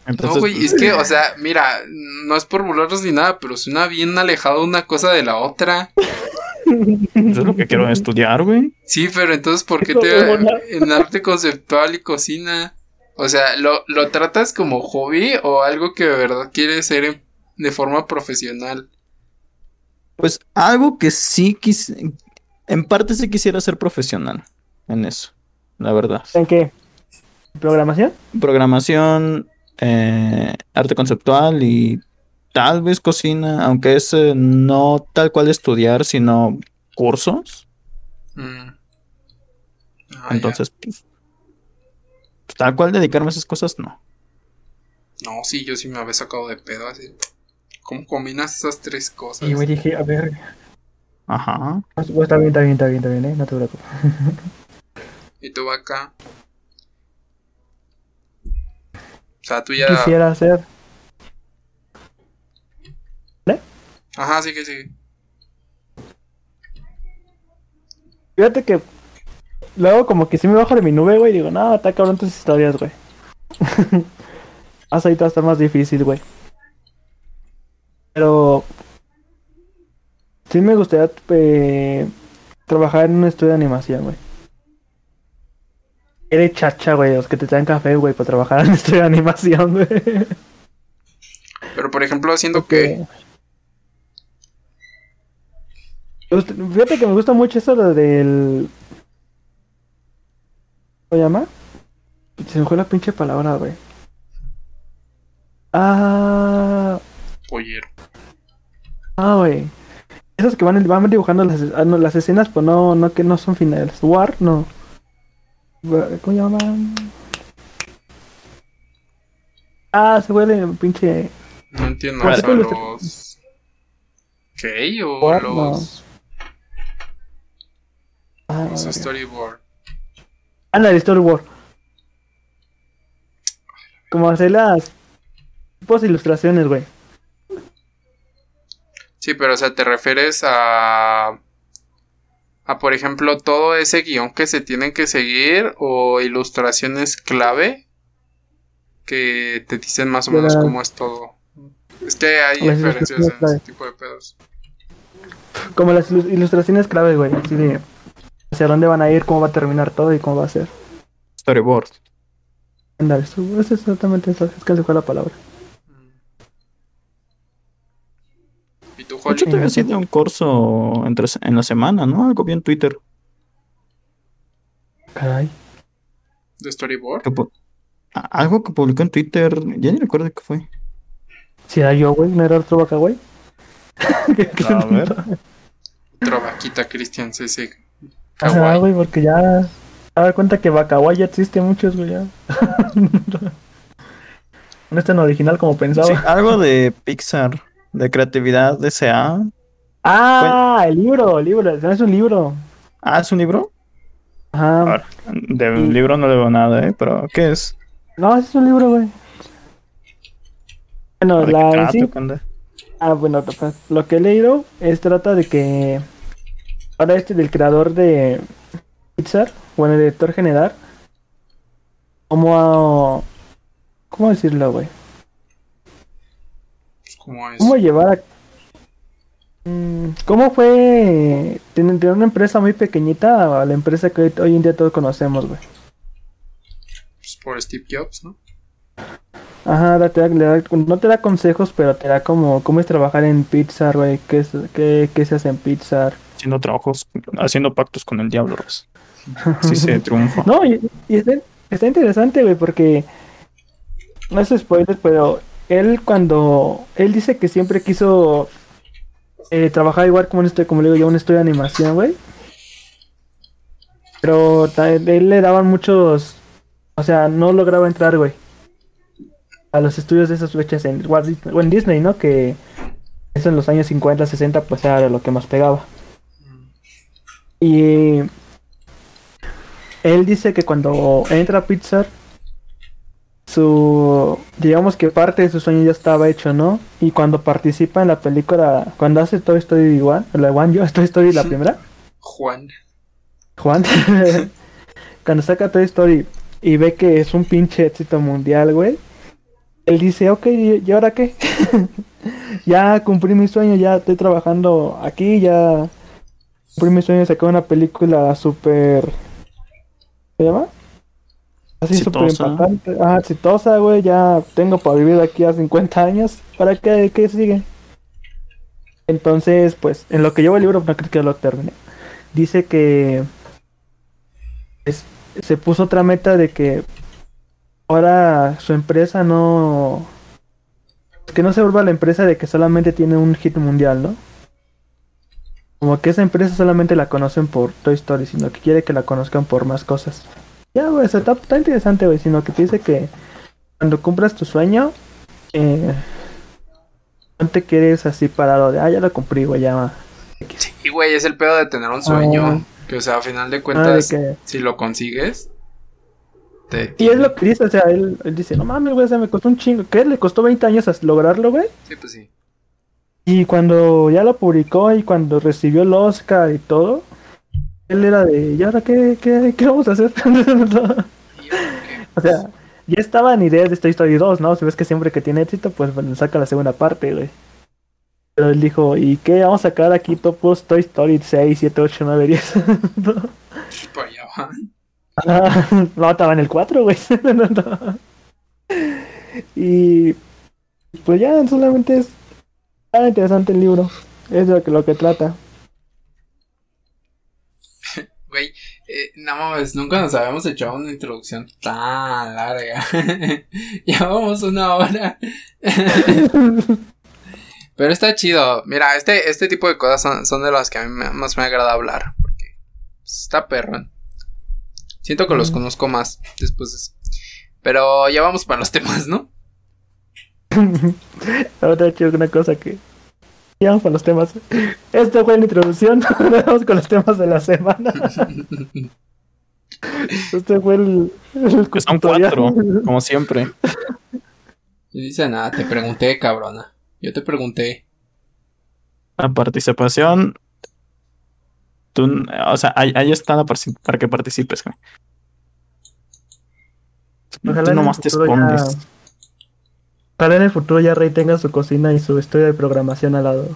Entonces, no, güey, es que, o sea, mira, no es por burlarnos ni nada, pero suena bien alejado una cosa de la otra. Eso es lo que quiero estudiar, güey. Sí, pero entonces, ¿por qué te en arte conceptual y cocina? O sea, ¿lo, ¿lo tratas como hobby o algo que de verdad quieres ser en- de forma profesional? Pues algo que sí quis... En parte sí quisiera ser profesional en eso, la verdad. ¿En qué? ¿Programación? Programación, eh, arte conceptual y tal vez cocina, aunque es eh, no tal cual estudiar, sino cursos. Mm. Ah, Entonces, pues, pues, tal cual dedicarme a esas cosas, no. No, sí, yo sí me había sacado de pedo así. ¿Cómo combinas esas tres cosas? Y me dije, a ver, Ajá. pues, está bien, está bien, está bien, está bien, ¿eh? No te preocupes. Y tú acá. O sea, tú ya. Quisiera hacer. Ajá, sí que sí. Fíjate que luego como que sí me bajo de mi nube, güey, y digo, no, está cabrón tus historias, güey. Hasta ahí va a estar más difícil, güey. Pero sí me gustaría eh, trabajar en un estudio de animación, güey. Eres chacha, güey, los que te traen café, güey, para trabajar en un estudio de animación, güey. Pero por ejemplo, haciendo que. Me gusta- Fíjate que me gusta mucho eso lo del. ¿Cómo se llama? Se me fue la pinche palabra, güey. Ah. Pollero. Ah, güey. Esos que van, van dibujando las, ah, no, las escenas, pues no, no, que no son finales. War, no. ¿Cómo llaman? Ah, se huele pinche. No entiendo. ¿Por O qué sea, te gusta? los. ¿Qué? O los. Ah, Los verga. storyboard. Ah, la de Storyboard. Como hacer las. Tipos ilustraciones, güey. Sí, pero o sea, te refieres a. A, por ejemplo, todo ese guion que se tienen que seguir o ilustraciones clave que te dicen más o menos la- cómo es todo. Es que hay Las diferencias en clave. ese tipo de pedos. Como las ilu- ilustraciones claves, güey. Así de. Hacia dónde van a ir, cómo va a terminar todo y cómo va a ser. Storyboard. Eso es exactamente eso. Es que se fue la palabra. ¿Y tú, De Holly? hecho, te había sido un curso entre, en la semana, ¿no? Algo bien Twitter. Caray. ¿De storyboard? que algo que publicó en Twitter. Ya ni recuerdo qué fue. Si era yo, güey, no era otro vaca, güey. A ver. Otra vaquita Cristian CC. Ajá, Kawaii. güey, porque ya. A dar cuenta que Bacaway ya existe muchos, güey, ya. no es tan original como pensaba. Sí, algo de Pixar, de creatividad SA. Ah, el libro, el libro, es un libro. Ah, ¿es un libro? Ajá. Ahora, del libro no le veo nada, ¿eh? Pero, ¿qué es? No, es un libro, güey. Bueno, ¿De qué la onda? Ah, bueno, pues, lo que he leído es trata de que ahora este del creador de Pixar, bueno, el director general, ¿cómo, cómo decirlo, güey? ¿Cómo es? ¿Cómo llevar a... Mm, ¿Cómo fue tener tener una empresa muy pequeñita a la empresa que hoy, en día todos conocemos, güey? Pues por Steve Jobs, ¿no? Ajá, da- te da- le da- no te da consejos, pero te da como cómo es trabajar en Pixar, güey, qué, es- qué, qué se hace en Pixar. Haciendo trabajos, haciendo pactos con el diablo, Ros. Sí se triunfa. No, y, y está, está interesante, güey, porque no es spoiler, pero él cuando él dice que siempre quiso eh, trabajar igual como un estudio, como le digo yo, un estudio de animación, güey. Pero él le daban muchos, o sea, no lograba entrar, güey, a los estudios de esas fechas en o en Disney, ¿no? Que eso en los años 50, 60, pues era lo que más pegaba. Y él dice que cuando entra a Pixar, su, digamos que parte de su sueño ya estaba hecho, ¿no? Y cuando participa en la película, cuando hace Toy Story igual, la One yo, Toy Story la primera, Juan. Juan, cuando saca Toy Story y ve que es un pinche éxito mundial, güey, él dice, ok, ¿y ahora qué? ya cumplí mi sueño, ya estoy trabajando aquí, ya cumplí mi sueño de sacar una película súper... ¿Se llama? Así súper impactante. Ah, exitosa, güey, ya tengo para vivir aquí a 50 años. ¿Para qué, qué sigue? Entonces, pues, en lo que llevo el libro, no creo que lo termine. Dice que es- se puso otra meta de que ahora su empresa no que no se vuelva la empresa de que solamente tiene un hit mundial, ¿no? Como que esa empresa solamente la conocen por Toy Story, sino que quiere que la conozcan por más cosas. Ya, güey, está, está interesante, güey, sino que te dice que cuando cumplas tu sueño, eh, no te quedes así parado de, ah, ya lo cumplí, güey, ya. Sí, güey, es el pedo de tener un sueño. Ah. Que, o sea, a final de Ah, de cuentas, que- si lo consigues, te Y es lo que dice, o sea, él, él dice, no mames, güey, o sea, me costó un chingo. ¿Qué? ¿Le costó 20 años lograrlo, güey? Sí, pues sí. Y cuando ya lo publicó y cuando recibió el Oscar y todo, él era de, ¿y ahora qué, qué, qué vamos a hacer? o sea, ya estaban ideas de Toy Story 2, ¿no? Si ves que siempre que tiene éxito, pues bueno, saca la segunda parte, güey. Pero él dijo, ¿y qué? Vamos a sacar aquí topos Toy Story 6, 7, 8, 9, 10. Para allá van. Ah, no, estaba en el 4, güey. Y pues ya solamente es tan interesante el libro. Es de lo que, lo que trata. Güey, eh, no mames, nunca nos habíamos echado una introducción tan larga. ya vamos una hora. Pero está chido. Mira, este, este tipo de cosas son, son de las que a mí me- más me agrada hablar. Porque está perrón. Siento que los conozco más después de eso. Pero ya vamos para los temas, ¿no? Ahora hecho una cosa que. Ya vamos con los temas. Esto fue la introducción. Ahora vamos con los temas de la semana. Este fue el. el son cuatro, como siempre. Y dice nada, te pregunté, cabrona. Yo te pregunté. La participación. Tú, o sea, ahí, ahí está la para que participes, güey. Ojalá Tú nomás te ya- escondes. Ojalá en el futuro ya Rey tenga su cocina y su estudio de programación al lado.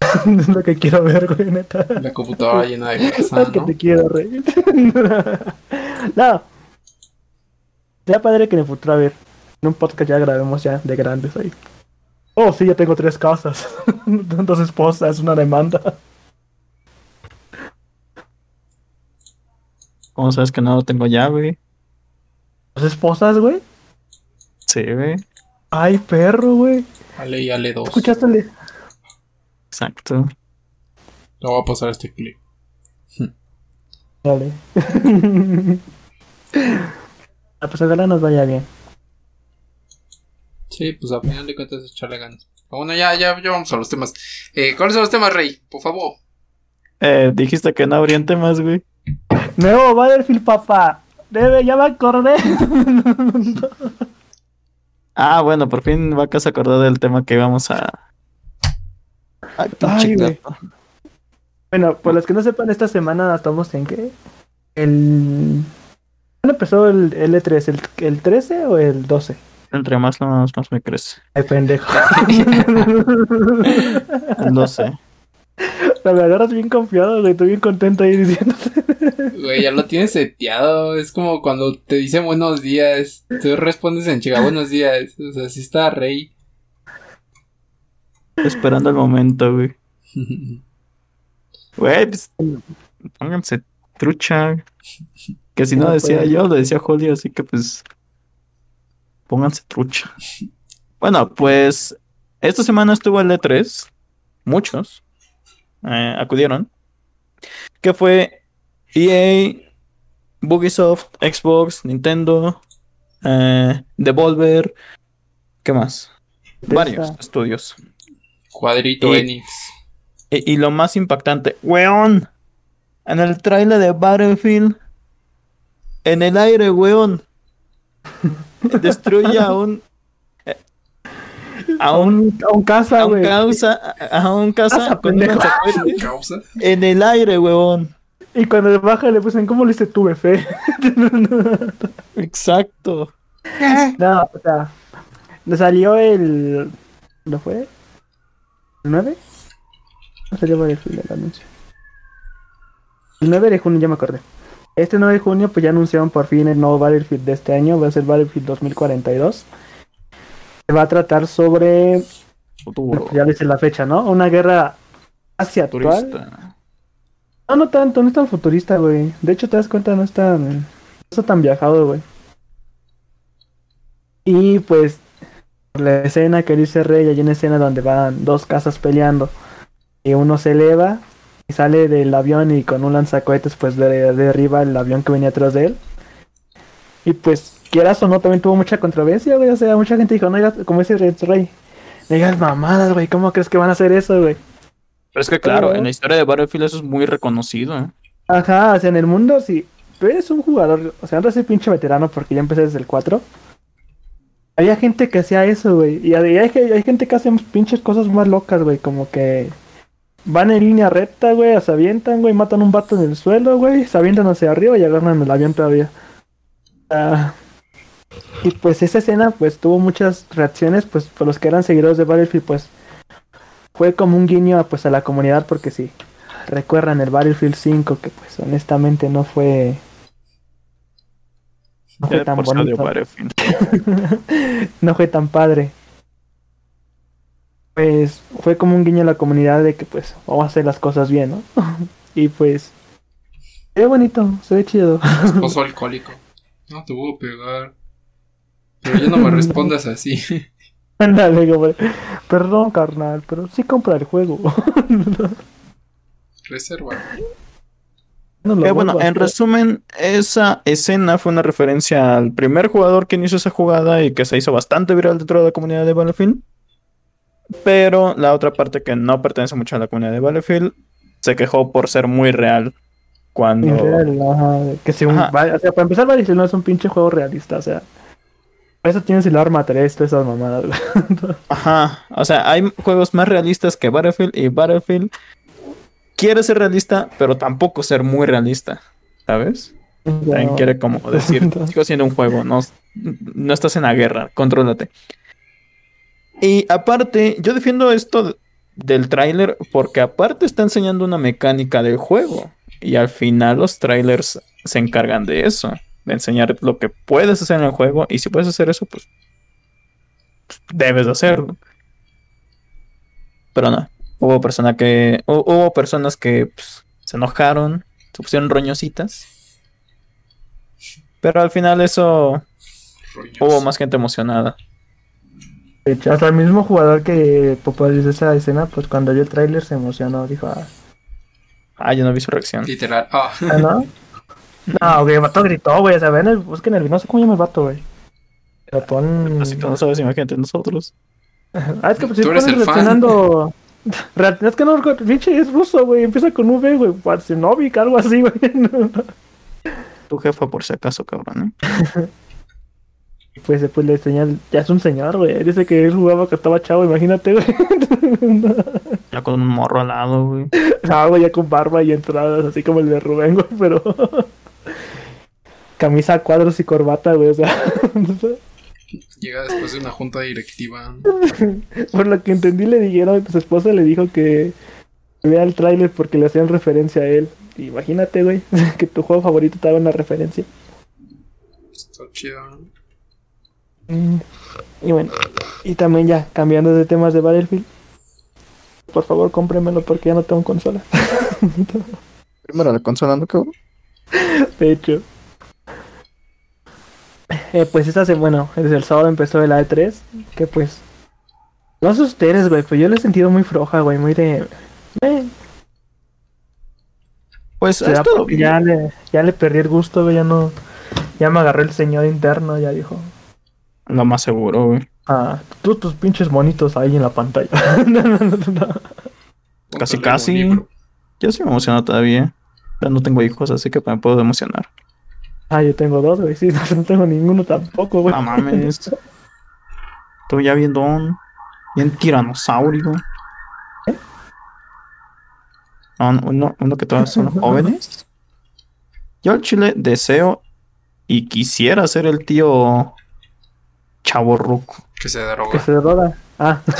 es lo que quiero ver, güey, neta. La computadora llena de Es grasa, que ¿no? te quiero, Rey. no. Sería padre que en el futuro, a ver, en un podcast ya grabemos ya de grandes ahí. Oh, sí, ya tengo tres casas. Dos esposas, una demanda. ¿Cómo sabes que no lo tengo ya, güey? ¿Dos esposas, güey? Sí, güey. Ay, perro, güey. Ale y Ale 2. ¿Escuchaste Exacto. Le voy a pasar este clip. Dale. ah, pues ojalá nos vaya bien. Sí, pues a final de cuentas echarle ganas. Bueno, ya, ya, ya vamos a los temas. Eh, ¿Cuáles son los temas, Rey? Por favor. Eh, dijiste que no habrían temas, güey. Nuevo Battlefield, papá. Debe, ya me acordé. Ah, bueno, por fin Vacas se acordó del tema que íbamos a. a Ay, bueno, por los que no sepan, esta semana estamos en qué? El. ¿Cuándo empezó el L3? ¿El, el 13 o el 12? Entre más, más, más me crece. Ay, pendejo. No sé. La me agarras bien confiado, güey. Estoy bien contento ahí diciendo. Güey, ya lo tienes seteado. Es como cuando te dicen buenos días. Tú respondes en chica buenos días. O sea, sí está Rey. Esperando el momento, güey. Güey, pues, pónganse trucha. Que si no, No, decía pues. yo, lo decía Julio, así que pues. Pónganse trucha. Bueno, pues. Esta semana estuvo el E3. Muchos eh, acudieron. Que fue EA, Bugisoft, Xbox, Nintendo, eh, Devolver. ¿Qué más? Varios Eh, estudios. Cuadrito Y- Enix. Y, y lo más impactante, weón, en el trailer de Battlefield, en el aire, weón, destruye a un. A A un, un, a un casa, a un causa, a un casa Casa, con pendejo. unos cohetes Causa. en el aire, huevón. Y cuando baja le pusen, ¿cómo le hice tuve fe? Exacto. no, o sea, le salió el. ¿Lo fue? ¿El 9? No salió Battlefield el anuncio. El 9 de junio, ya me acordé. Este 9 de junio, pues ya anunciaron por fin el nuevo Battlefield de este año. Va a ser Battlefield 2042. Se va a tratar sobre. Futuro. Ya dice la fecha, ¿no? Una guerra hacia actual. Turista. No, no tanto, no es tan futurista, güey. De hecho, te das cuenta, no es tan. No está tan viajado, güey. Y pues. La escena que dice Rey, hay una escena donde van dos casas peleando. Y uno se eleva y sale del avión y con un lanzacohetes, pues de- derriba el avión que venía atrás de él. Y pues, quieras o no, también tuvo mucha controversia, güey. O sea, mucha gente dijo, no como dice Rey, digas mamadas, güey. ¿Cómo crees que van a hacer eso, güey? Pero es que, claro, Pero- en la historia de Battlefield eso es muy reconocido. ¿eh? Ajá, o sea, en el mundo, si tú eres un jugador, o sea, no soy pinche veterano porque ya empecé desde el 4. Había gente que hacía eso, güey. Y hay, hay, gente que hace pinches cosas más locas, güey. Como que van en línea recta, güey, se avientan, güey, matan un vato en el suelo, güey, se avientan hacia arriba y agarran el avión todavía. Ah, y pues esa escena, pues tuvo muchas reacciones, pues por los que eran seguidores de Battlefield, pues fue como un guiño pues a la comunidad porque sí recuerdan el Battlefield 5 que pues honestamente no fue no fue tan bonito no fue tan padre pues fue como un guiño a la comunidad de que pues vamos a hacer las cosas bien ¿no? y pues se ve bonito se ve chido Esposo alcohólico. No te voy a pegar. Pero ya no me respondas así. Ándale, perdón carnal pero sí compra el juego Reserva. No Eh, bueno, en resumen, esa escena fue una referencia al primer jugador que inició esa jugada y que se hizo bastante viral dentro de la comunidad de Battlefield. Pero la otra parte que no pertenece mucho a la comunidad de Battlefield se quejó por ser muy real. Cuando. Real, ajá, que o sea, para empezar Battlefield no es un pinche juego realista, o sea, eso tienes el arma 3, todas esas mamadas. Ajá. O sea, hay juegos más realistas que Battlefield y Battlefield quiere ser realista, pero tampoco ser muy realista. ¿Sabes? También quiere como decir, sigo siendo un juego, no, no estás en la guerra, contrólate. Y aparte, yo defiendo esto de- del tráiler porque aparte está enseñando una mecánica del juego. Y al final los trailers se encargan de eso, enseñar lo que puedes hacer en el juego. Y si puedes hacer eso, pues, pues, debes de hacerlo. Pero no, hubo, persona que, hu- hubo personas que pues, se enojaron, se pusieron roñositas. Pero al final eso hubo más gente emocionada. De hasta el mismo jugador que popularizó esa escena, pues cuando vio el tráiler se emocionó, dijo, ah, Ah, yo no vi su reacción. Literal. Ah, ¿ah, ¿no? No, güey, el vato gritó, güey, o sea, ven el, busquen el, no sé cómo llama el vato, güey. Pero pon... Así que no sabes, imagínate nosotros. Ah, es que pues si fan. reaccionando... Re- Es que no, pinche es ruso, güey, empieza con V, güey, Parsinovic, algo así, güey. Tu jefa, por si acaso, cabrón. ¿eh? Y pues después le enseña, ya es un señor, güey. Dice que él jugaba que estaba chavo, imagínate, güey. Ya con un morro al lado, güey. No, güey, ya con barba y entradas, así como el de Rubén, güey, pero. Camisa a cuadros y corbata, güey, o sea. llega después de una junta directiva. Por lo que entendí, le dijeron, su esposa le dijo que vea el tráiler porque le hacían referencia a él. Imagínate, güey, que tu juego favorito te haga una referencia. Está chido. Mm, Y bueno, y también ya, cambiando de temas de Battlefield. Por favor, cómpremelo porque ya no tengo consola. Primero la consola, ¿no, cabrón? De hecho. Eh, pues esta se, bueno, desde el sábado empezó el A3, que pues... No sé ustedes, güey, pero yo lo he sentido muy floja, güey, muy de... Eh, Pues ha será estado porque bien. ya le, ya le perdí el gusto, güey, ya no... Ya me agarré el señor interno, ya dijo... Lo más seguro, güey. Ah, tú tus pinches monitos ahí en la pantalla. no, no, no, no. Casi, casi. Yo sí me emociono todavía. Pero no tengo hijos, así que me puedo emocionar. Ah, yo tengo dos, güey. Sí, no, no tengo ninguno tampoco, güey. No mames. Estoy ya viendo un. Bien tiranosaurio. No, no, uno, uno que todavía son jóvenes. Yo al chile deseo y quisiera ser el tío chaborruco. Que se Que droga. se droga. Ah,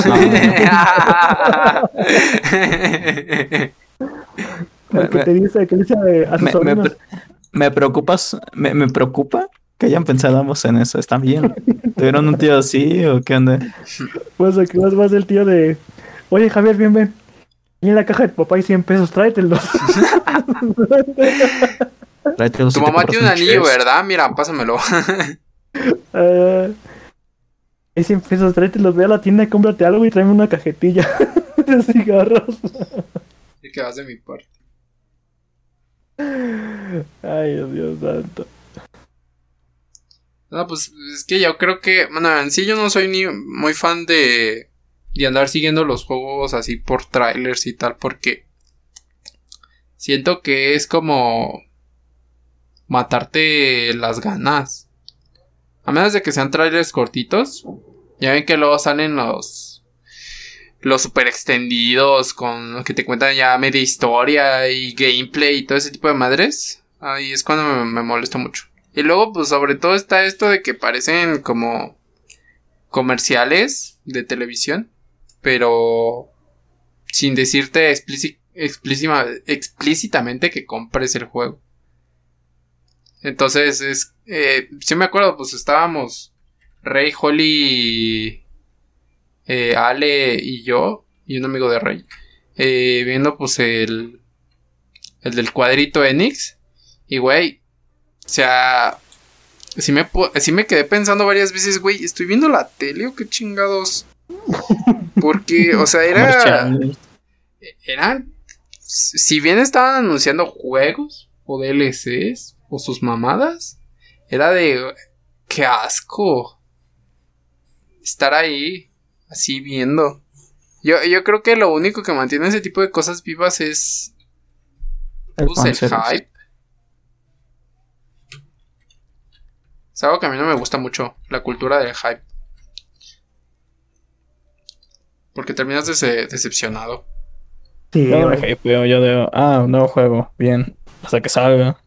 el que te dice, que dice eh, a sus Me, me preocupas, me, me preocupa que hayan pensado en eso. ¿Están bien? ¿Tuvieron un tío así o qué onda? Pues aquí vas, vas el tío de. Oye, Javier, bien, ven. Y en la caja de tu papá hay 100 pesos, tráetelos. Tráete los Tu mamá tiene un anillo. ¿verdad? Mira, pásamelo. Ah, hay 100 pesos, tráetelos, ve a la tienda, cómprate algo y tráeme una cajetilla de cigarros. y que vas de mi parte. Ay, Dios santo. No, pues es que yo creo que, bueno, en sí yo no soy ni muy fan de, de andar siguiendo los juegos así por trailers y tal, porque siento que es como matarte las ganas. A menos de que sean trailers cortitos, ya ven que luego salen los los super extendidos con que te cuentan ya media historia y gameplay y todo ese tipo de madres. Ahí es cuando me, molesta mucho. Y luego, pues sobre todo está esto de que parecen como comerciales de televisión, pero sin decirte explícitamente que compres el juego. Entonces, es, eh, sí me acuerdo, pues estábamos Rey, Holly, eh, Ale y yo, y un amigo de Rey, eh, viendo pues el, el del cuadrito Enix, y güey, o sea, sí me, sí me quedé pensando varias veces, güey, ¿estoy viendo la tele o qué chingados? Porque, o sea, era... Eran... Si bien estaban anunciando juegos o DLCs o sus mamadas, era de... ¡Qué asco! Estar ahí, así viendo. Yo, yo creo que lo único que mantiene ese tipo de cosas vivas es... El pues, el hype. Es algo que a mí no me gusta mucho, la cultura del hype. Porque terminas dece- decepcionado. Sí, Yo me hypeo, yo digo, ah, un nuevo juego, bien, hasta que salga.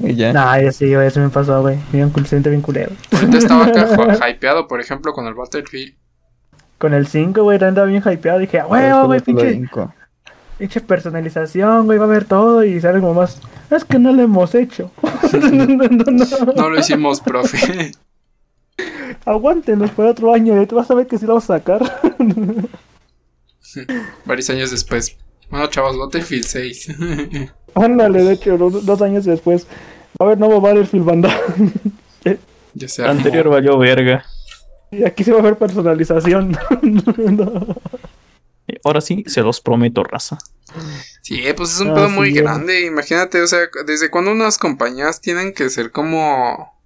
Y ya. Nah, ya sí, eso me pasó, güey. Bien, siente bien culero. Ahorita estaba acá hypeado, por ejemplo, con el Battlefield. Con el 5, güey, andaba bien hypeado. Dije, ah, huevo, güey, pinche, pinche personalización, güey, va a haber todo. Y sale como más. Es que no lo hemos hecho. no, no, no. No lo hicimos, profe. Aguántenos por otro año, güey. Tú vas a ver que sí lo vamos a sacar. Varios años después. Bueno, chavos, Battlefield 6. Ándale, de hecho, dos, dos años después. Va a haber nuevo Battlefield banda. ya se El armó. anterior valió verga. Y aquí se va a ver personalización. Ahora sí, se los prometo, raza. Sí, pues es un Ah, pedo sí, muy grande. Imagínate, o sea, desde cuando unas compañías tienen que ser como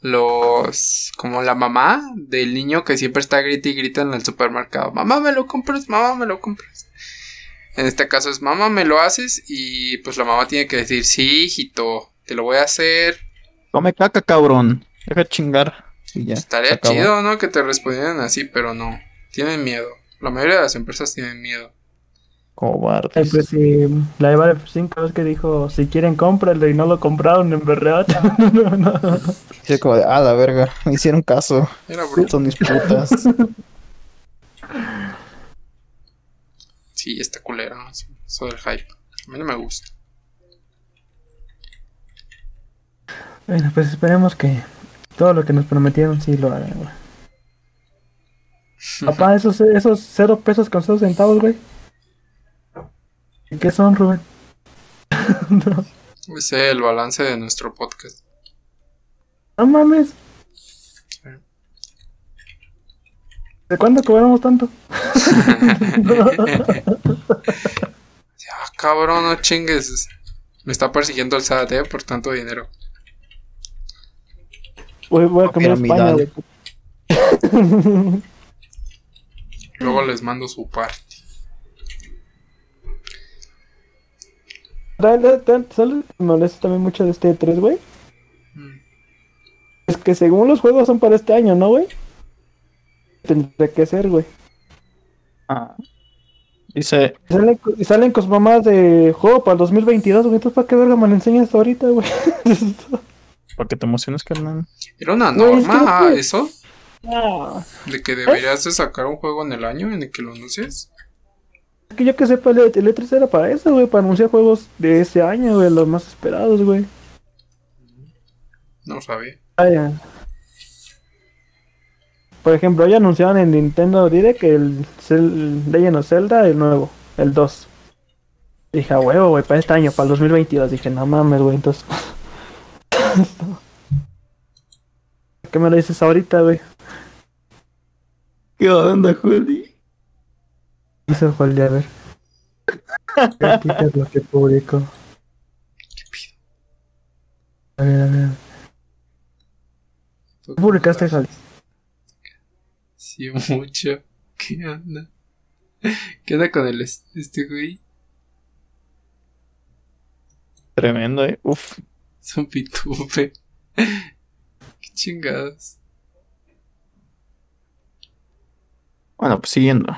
los como la mamá del niño que siempre está grita y grita en el supermercado. Mamá, me lo compras, mamá, me lo compras. En este caso es mamá, me lo haces y pues la mamá tiene que decir, sí, hijito, te lo voy a hacer. Come caca, cabrón. Deja de chingar. Y ya. Estaría chido, ¿no? Que te respondieran así, pero no. Tienen miedo. La mayoría de las empresas tienen miedo. Ay, Cobardes. pues sí, la de Battlefield 5 es que dijo, si quieren cómpralo y no lo compraron en verdad. no, no. Sí, como de, ah, la verga, me hicieron caso. Era. Son mis putas. Sí, está culero. Eso del hype. A mí no me gusta. Bueno, pues esperemos que todo lo que nos prometieron sí lo hagan, güey. Papá, esos, esos cero pesos con cero centavos, güey. ¿Y ¿Qué son, Rubén? Ese es el balance de nuestro podcast. No mames. ¿De cuándo cobramos tanto? Ah, cabrón, no chingues. Me está persiguiendo el SAT, ¿eh? Por tanto dinero. Voy, voy a comer España, Piramidal. güey. Luego les mando su parte. ¿Sabes? Me molesta también mucho de este 3, güey. Es que según los juegos son para este año, ¿no, güey? Tendría que ser, güey. Ah. Dice, Y salen, y salen con sus mamás de juego para el 2022, güey. Entonces, ¿para qué verga me lo enseñas ahorita, güey? ¿por qué te emocionas, carnal? Era una Güey, es que norma no eso, Ah, de que deberías de sacar un juego en el año en el que lo anuncies. es que yo que sepa, el, E- el E3 era para eso, güey. Para anunciar juegos de ese año, güey. Los más esperados, güey. No sabía. Vaya. Por ejemplo, hoy anunciaron en Nintendo Direct el Cel- Legend of Zelda, el nuevo, el 2. Dije, a huevo, güey, para este año, para el 2022. Dije, no mames, güey, entonces. ¿Qué me lo dices ahorita, güey? ¿Qué onda, Juli? Dice Juan, a ver. ¿Qué quitas lo que publico? A ver, a ver. ¿Qué publicaste, Jali? Sí, mucho. ¿Qué onda? ¿Qué onda con el es- este güey? Tremendo, eh. Uf. Es un pitufe. Qué chingados. Bueno, pues siguiendo.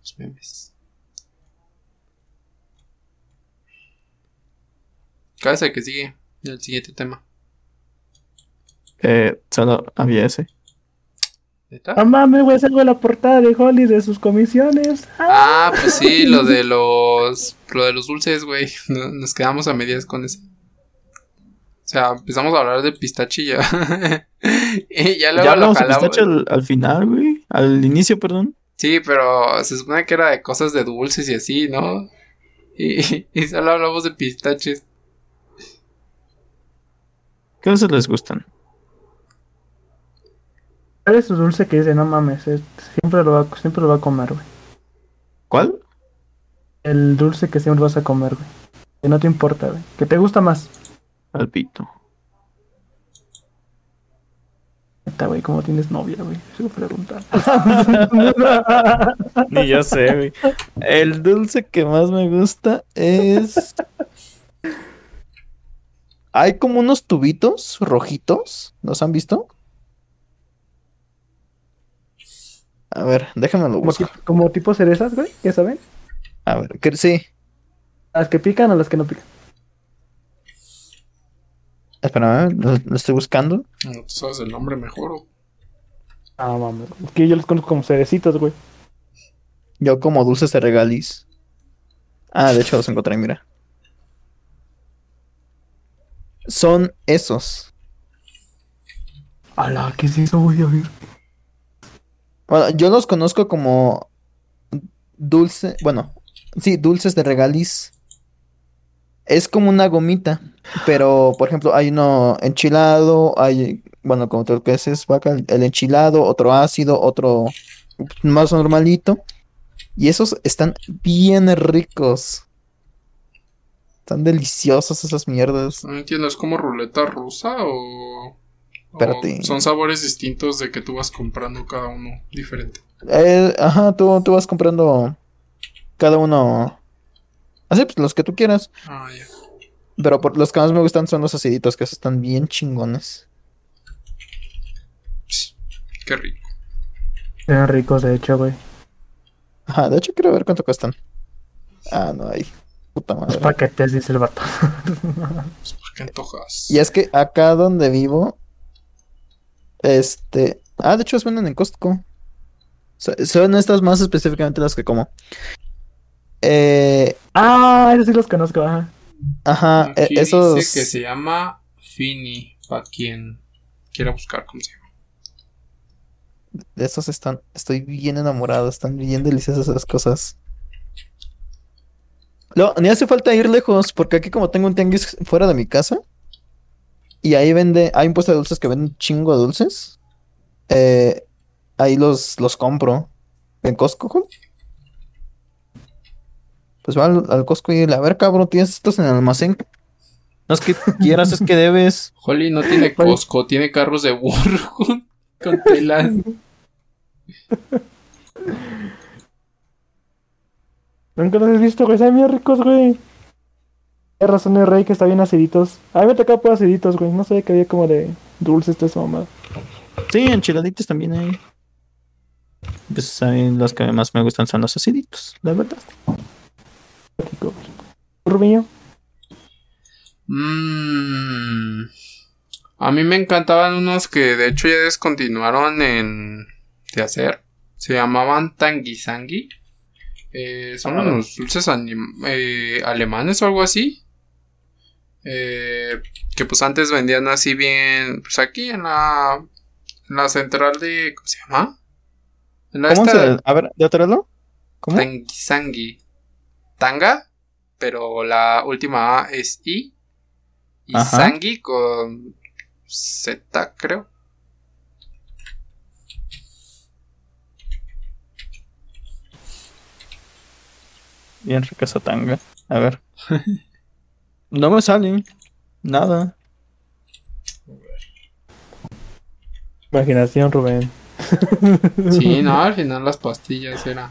Los memes. ¿Cuál es el que sigue? El siguiente tema. Eh, solo había ese. ¿Neta? Ah, mames, güey, salgo la portada de Holly de sus comisiones. Ah, pues sí, lo de los. Lo de los dulces, güey. No- Nos quedamos a medias con eso. O sea, empezamos a hablar de pistache y ya. y ya luego Ya lo hablamos de jalamos. pistache al, al final, güey. Al inicio, perdón. Sí, pero se supone que era de cosas de dulces y así, ¿no? Y, y solo hablamos de pistaches. ¿Qué dulces les gustan? ¿Cuál es su dulce que dice? No mames, es- siempre, lo va, siempre lo va a comer, güey. ¿Cuál? El dulce que siempre vas a comer, güey. Que no te importa, güey. Que te gusta más. Al pito. Neta, güey, ¿cómo tienes novia, güey? Sigo preguntando. Ni yo sé, güey. El dulce que más me gusta es. Hay como unos tubitos rojitos. ¿Los han visto? A ver, déjame lo como, busco. tipo, como tipo cerezas, güey, ¿ya saben? A ver, que, sí. Las que pican o las que no pican. Espérame, lo, lo estoy buscando. No, tú sabes el nombre mejor. ¿o? Ah, mames. Es que yo los conozco como cerecitos, güey. Yo como dulces de regalis. Ah, de hecho los encontré, mira. Son esos. Ala, ¿qué es eso, güey? A ver. Bueno, yo los conozco como dulce, bueno, sí, dulces de regalis. Es como una gomita, pero por ejemplo hay uno enchilado, hay, bueno, como tú que es vaca, el enchilado, otro ácido, otro más normalito. Y esos están bien ricos. Están deliciosos esas mierdas. No entiendo, ¿es como ruleta rusa o...? Espérate. o son sabores distintos de que tú vas comprando cada uno diferente. Eh, ajá, tú, tú vas comprando cada uno. Así, pues los que tú quieras. Ah, ya. Pero por, los que más me gustan son los aciditos, que esos están bien chingones. Qué rico. Eran ricos, de hecho, güey. Ajá, de hecho quiero ver cuánto cuestan. Ah, no hay. Puta Los madre. paquetes, dice el vato. Pues, ¿Por qué antojas? Y es que acá donde vivo, este... Ah, de hecho, los venden en Costco. So- Son estas más específicamente las que como. Eh, ah, esos sí los conozco, ajá. ajá, eh, Aquí esos... dice que se llama Fini, para quien quiera buscar cómo se llama. De esos están... Estoy bien enamorado, están bien deliciosas esas cosas. No, ni hace falta ir lejos, porque aquí como tengo un tianguis fuera de mi casa, y ahí vende, hay un puesto de dulces que vende un chingo de dulces, eh, ahí los, los compro. ¿En Costco? Pues va al, al Costco y dile, a ver cabrón, tienes estos en el almacén. No es que quieras, es que debes. Holly no tiene. Costco, tiene carros de burro con, con telas. Nunca los has visto, güey. Saben bien ricos, güey. Tienes razón, el rey, que está bien aciditos. A mí me tocaba por aciditos, güey. No sabía que había como de Dulce esta es mamá. Sí, enchiladitas también hay. Pues a mí los que más me gustan son los aciditos, la verdad. Rubiño. Mm, a mí me encantaban unos que de hecho ya descontinuaron en de hacer. Se llamaban Tangisangi. Eh, son Ah. unos dulces eh, alemanes o algo así. Eh, que pues antes vendían así bien. Pues aquí en la. En la central de. ¿Cómo se llama? En la ¿Cómo esta- se.? A ver, ¿de otro lado? ¿Cómo? Tanga, pero la última A es I. Y Ajá. Sangi con Z, creo. Bien rica esa tanga. A ver. no me sale. Nada. Imaginación, Rubén. Sí, no, al final las pastillas era.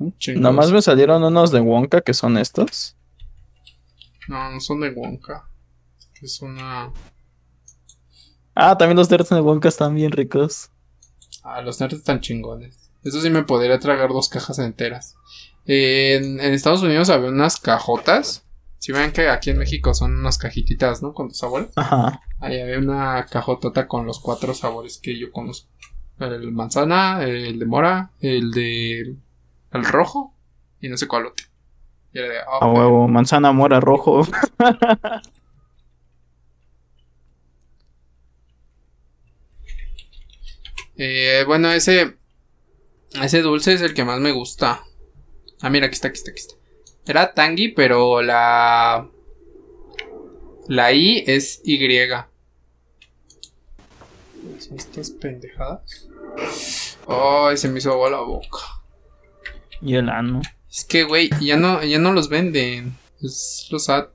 ¿Cómo chingados? Nada más me salieron unos de Wonka que son estos. No, no son de Wonka. Es una. Ah, también los nerds de Wonka están bien ricos. Ah, los nerds están chingones. Eso sí me podría tragar dos cajas enteras. En, en Estados Unidos había unas cajotas. Si ven que aquí en México son unas cajititas, ¿no? Con los sabores. Ajá. Ahí había una cajotota con los cuatro sabores que yo conozco. El manzana, el de mora, el de... El rojo y no sé cuál otro. Y era de... ah, A huevo. Manzana, mora, rojo. Eh, bueno, ese... Ese dulce es el que más me gusta. Ah, mira, aquí está, aquí está, aquí está. Era tangi, pero la... La I es Y. ¿Son estas pendejadas? Ay, se me hizo agua la boca. Y el ano. Es que, güey, ya no, ya no los venden. Es los ad.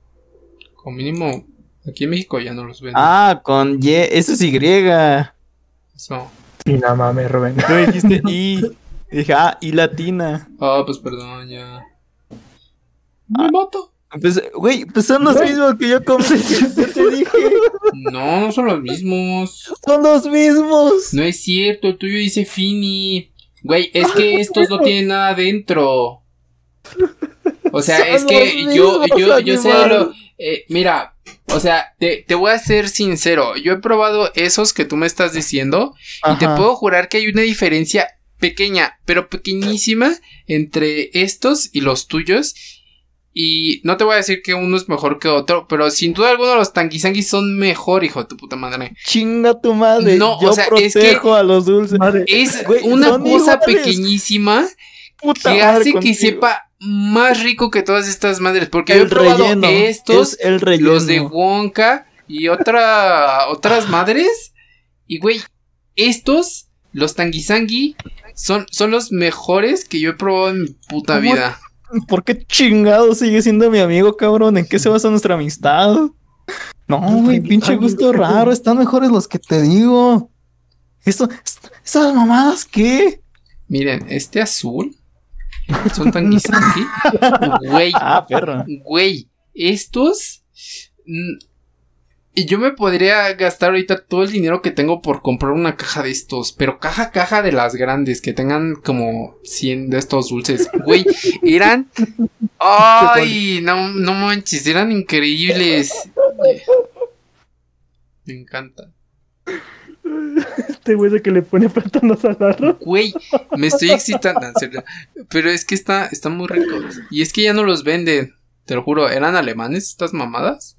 Como mínimo, aquí en México ya no los venden. Ah, con Y. Eso es Y. Eso. Y no mames, Rubén. Tú dijiste I. Dije, ah, I latina. Ah, pues perdón, ya. Me mato. Pues, güey, pues son los mismos que yo te dije. No, no son los mismos. Son los mismos. No es cierto, el tuyo dice Fini. Güey, es que estos no tienen nada dentro. O sea, Son es que yo, yo, yo sé lo. eh, mira, o sea, te, te voy a ser sincero. Yo he probado esos que tú me estás diciendo. Y te puedo jurar que hay una diferencia pequeña, pero pequeñísima entre estos y los tuyos. Y no te voy a decir que uno es mejor que otro, pero sin duda alguna los tanguisanguis son mejor, hijo de tu puta madre. Chinga tu madre. No, yo o sea, es que- protejo a los dulces. Madre, Es Güey, una cosa iguales. pequeñísima Puta que hace que sepa más rico que todas estas madres. Porque yo he el probado relleno. estos, es el relleno. los de Wonka y otra, otras madres. Y güey, estos, los tanguisangi, son, son los mejores que yo he probado en mi puta ¿Cómo? vida. ¿Por qué chingado sigue siendo mi amigo, cabrón? ¿En qué se basa nuestra amistad? No, güey, pinche gusto raro. Están mejores los que te digo. Esto, est- ¿Esas mamadas qué? Miren, este azul son tanguisangi. Güey, Ah, perro. Güey, estos. Y yo me podría gastar ahorita todo el dinero que tengo por comprar una caja de estos. Pero caja, caja de las grandes. Que tengan como 100 de estos dulces. Güey, eran. Ay, no, no manches, eran increíbles. Me encantan. este güey de que le pone plátanos al arroz. Güey, me estoy excitando. Pero es que está, están muy ricos. Y es que ya no los venden. Te lo juro, ¿eran alemanes estas mamadas?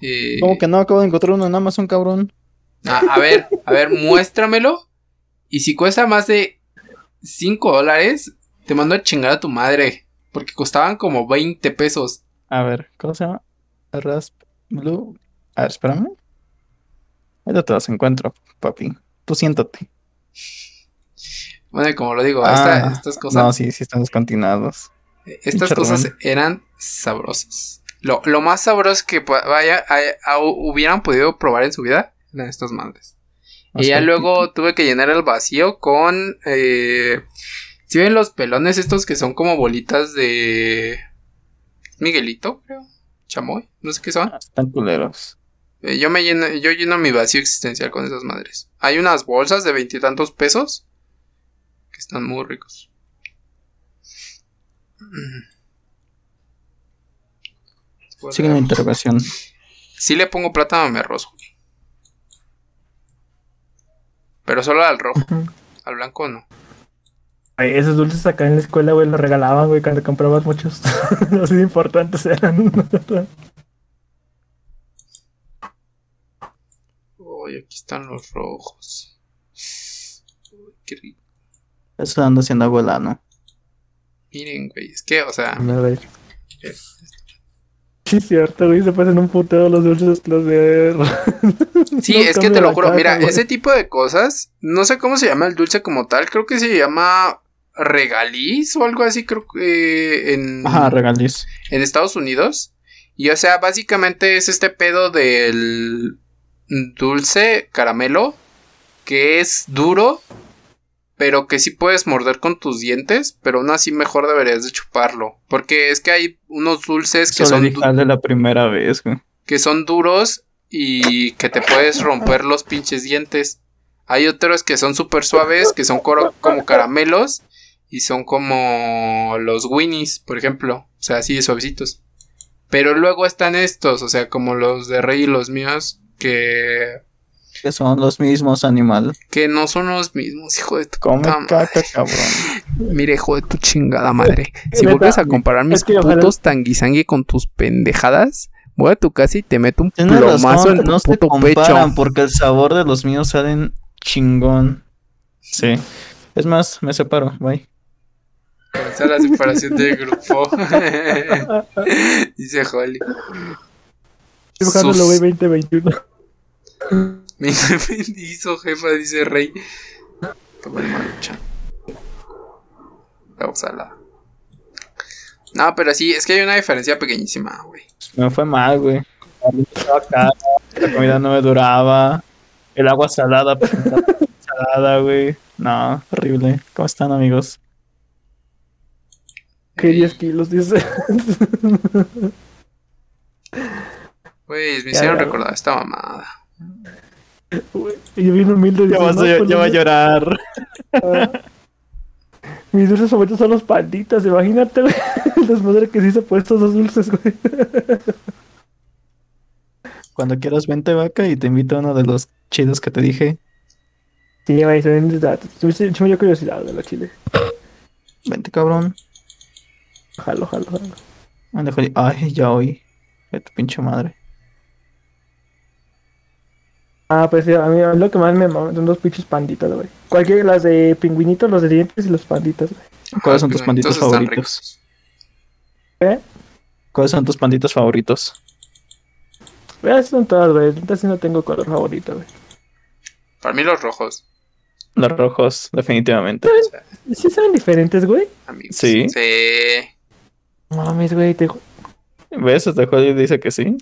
Eh, ¿Cómo que no? Acabo de encontrar uno en Amazon, cabrón. a, a ver, a ver, muéstramelo. Y si cuesta más de 5 dólares, te mando a chingar a tu madre. Porque costaban como 20 pesos. A ver, ¿cómo se llama? Rasp Blue. A ver, espérame. Ahorita te las encuentro, papi. Tú siéntate. Bueno, como lo digo, Ah, esta- estas cosas, No, sí, sí están descontinuados. estas cosas eran sabrosas. Lo, lo más sabroso que pu- vaya, a- a- hubieran podido probar en su vida eran estas madres. Y ya luego tuve que llenar el vacío con. Eh, si ven los pelones estos que son como bolitas de. Miguelito, creo. Chamoy, no sé qué son. Ah, Están culeros. Eh, yo me lleno, yo lleno mi vacío existencial con esas madres. Hay unas bolsas de veintitantos pesos que están muy ricos. Mm. Sigue la interrogación. Sí le pongo plátano a mi arroz, güey. Pero solo al rojo. Al blanco no. Güey, esos dulces acá en la escuela, güey, los regalaban, güey, cuando comprabas muchos. De importantes eran. Uy, aquí están los rojos. Uy, qué rico. Eso ando haciendo abuela, ¿no? Miren, güey, es que, o sea, No, güey. Sí, es cierto, güey, se pasan un puteo los dulces, los de... Sí, No es que te lo juro. Mira, güey. ese tipo de cosas, no sé cómo se llama el dulce como tal, creo que se llama regaliz o algo así, creo que eh, en, Ajá, regaliz. en Estados Unidos. Y o sea, básicamente es este pedo del dulce caramelo que es duro, pero que sí puedes morder con tus dientes, pero aún así mejor deberías de chuparlo. Porque es que hay unos dulces que son de la primera vez, güey. que son duros y que te puedes romper los pinches dientes. Hay otros que son súper suaves, que son como caramelos y son como los Winnies, por ejemplo. O sea, así de suavecitos. Pero luego están estos, o sea, como los de Rey y los míos, que, Que son los mismos animal. que no son los mismos, hijo de tu Come puta madre. caca, cabrón. Mire, hijo de tu chingada madre. Si vuelves a comparar mis es que ojalá- putos tanguisangue con tus pendejadas, voy a tu casa y te meto un Tienes plomazo razón, en tu no se puto comparan pecho. porque el sabor de los míos salen chingón. Sí. Es más, me separo, bye. Comenzar la separación del grupo. Dice Holly. Estoy bajándolo, güey, Sus- 2021. Me hizo jefa, dice Rey. Toma el maruchan. Vamos a la. No, pero sí, es que hay una diferencia pequeñísima, güey. Me fue mal, güey. La luz estaba cara, La comida no me duraba. El agua salada, pues, salada, güey. No, horrible. ¿Cómo están, amigos? Que 10 kilos, dice. Güey, me Ya, hicieron ya. recordar esta mamada. Y yo bien humilde. Ya vas "No, a, pues, ya va a llorar. Mis dulces favoritos son los panditas, imagínate. El desmadre que se hizo por estos dos dulces, güey. Cuando quieras, vente, vaca, y te invito a uno de los chidos que te dije. Sí, güey, se ven me dio curiosidad de la chile. Vente, cabrón. Jalo, jalo, jalo. Ay, ya oí. De tu pinche madre. Ah, pues sí, a mí lo que más me maman son los pinches panditas, güey. Cualquiera, las de pingüinitos, los de dientes y los panditas, güey. ¿Cuáles son tus están favoritos? ¿Eh? ¿Cuáles son tus panditas favoritos? Güey, Esas son todas, güey. Entonces sí no tengo color favorito, güey. Para mí los rojos, Los rojos, definitivamente. Sí saben diferentes, güey. amigos. Sí. Sí. Mames, güey, te... ¿Ves? Hasta Jolly dice que sí.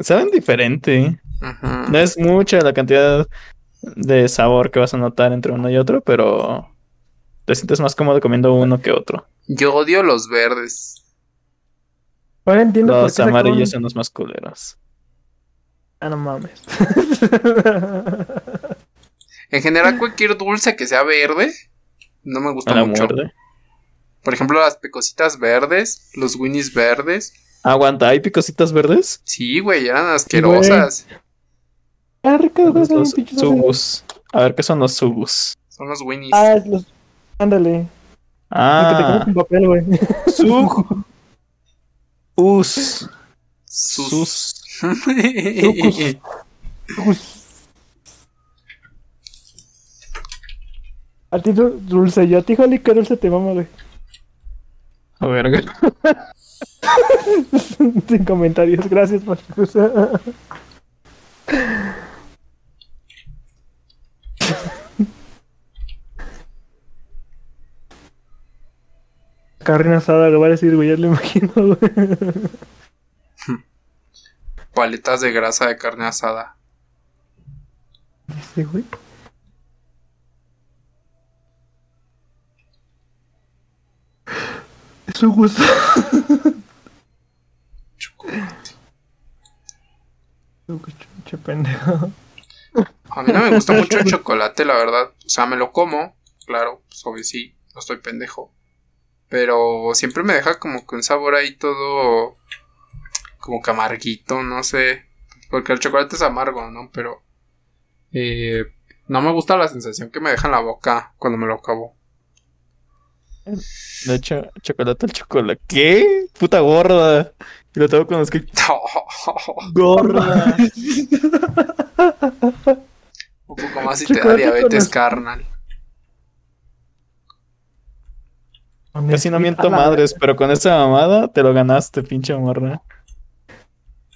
Saben diferente. No es mucha la cantidad de sabor que vas a notar entre uno y otro, pero te sientes más cómodo comiendo uno que otro. Yo odio los verdes. Ahora entiendo por Los qué amarillos son los más culeros. Ah, no mames. En general, cualquier dulce que sea verde, no me gusta mucho. muerde. Por ejemplo, las pecositas verdes, los winnies verdes. Aguanta, ¿hay picositas verdes? Sí, güey, eran asquerosas. Ricardo, Los, ¿cuáles los son pinches subus. A ver, ¿qué son los subus? Son los winnies. Ah, es los... Ándale. El que te comes Ah, con papel, güey. su. Us. Sus. Sus. A ti du- dulce, yo a ti, Joli, ¿qué dulce te mama, güey? A ver, Sin comentarios, gracias por Carne asada, lo voy a decir, güey, ya lo imagino, güey. Paletas de grasa de carne asada. Sí, güey. Es un gusto. Chocolate. Che pendejo. A mí no me gusta mucho el chocolate, la verdad. O sea, me lo como, claro, pues obvio sí, no estoy pendejo. Pero siempre me deja como que un sabor ahí todo como que amarguito, no sé. Porque el chocolate es amargo, ¿no? Pero eh, no me gusta la sensación que me deja en la boca cuando me lo acabo. De hecho, chocolate al chocolate. ¿Qué? Puta gorda. Y lo tengo con los que. Gorda. Un poco más y te da diabetes carnal. Casi no miento madres, pero con esa mamada te lo ganaste, pinche morra.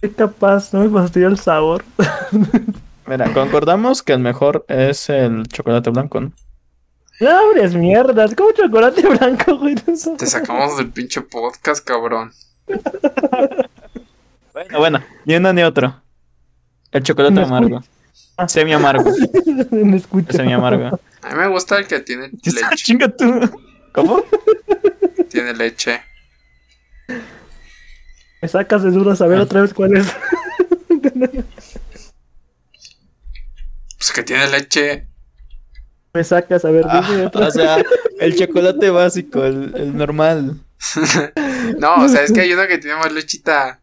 Qué capaz, no me fastidia el sabor. Mira, concordamos que el mejor es el chocolate blanco, ¿no? No abres mierdas, como chocolate blanco, güey. Te sacamos del pinche podcast, cabrón. Bueno, bueno, ni uno ni otro. El chocolate Me amargo. Semi amargo. No escucho. Semi amargo. A mí me gusta el que tiene leche. Chinga tú. ¿Cómo? Tiene leche. Me sacas de dudas a ver otra vez cuál es. Pues que tiene leche. Me sacas, a ver, dime otra O sea, el chocolate básico, el, el normal. No, o sea, es que hay uno que tiene más lechita.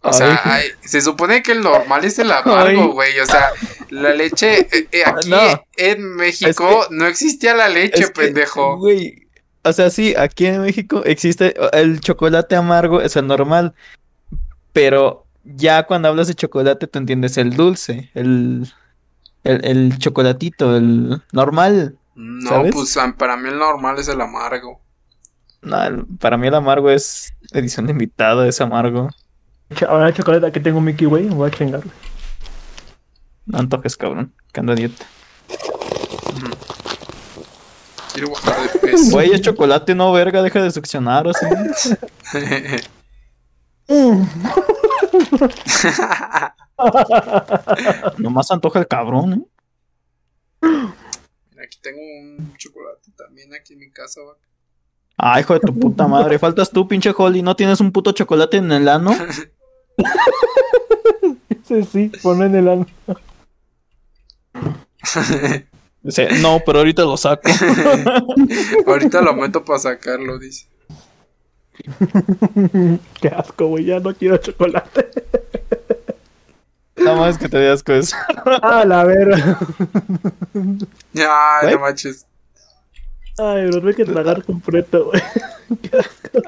O sea, Ay. hay- se supone que el normal es el amargo, güey. O sea, la leche. eh, eh, aquí No. en México Es no existía la leche, Es que, pendejo. Güey, o sea, sí, aquí en México existe el chocolate amargo, es el normal. Pero ya cuando hablas de chocolate, tú entiendes el dulce, el, el, el chocolatito, el normal. No, ¿sabes? pues para mí el normal es el amargo. No, el- para mí el amargo es edición de invitado, es amargo. Ahora chocolate, aquí tengo Mickey, güey. Me voy a chingar. güey. No antojes, cabrón, que ando a dieta. Quiero bajar de peso. Güey, es chocolate, no, verga, deja de succionar, o sea. Nomás antoja el cabrón, ¿eh? Mira, aquí tengo un chocolate también aquí en mi casa, vaca. Ay, hijo de tu puta madre. Faltas tú, pinche Holly. ¿No tienes un puto chocolate en el ano? Sí, sí, ponlo en el ano. Dice, no, pero ahorita lo saco. Ahorita lo meto para sacarlo, dice. Qué asco, güey. Ya no quiero chocolate. Nada más que te veas con eso. Ah, la verga. Ya, ¿Güey? no manches. Ay, los voy a que tragar completo, güey.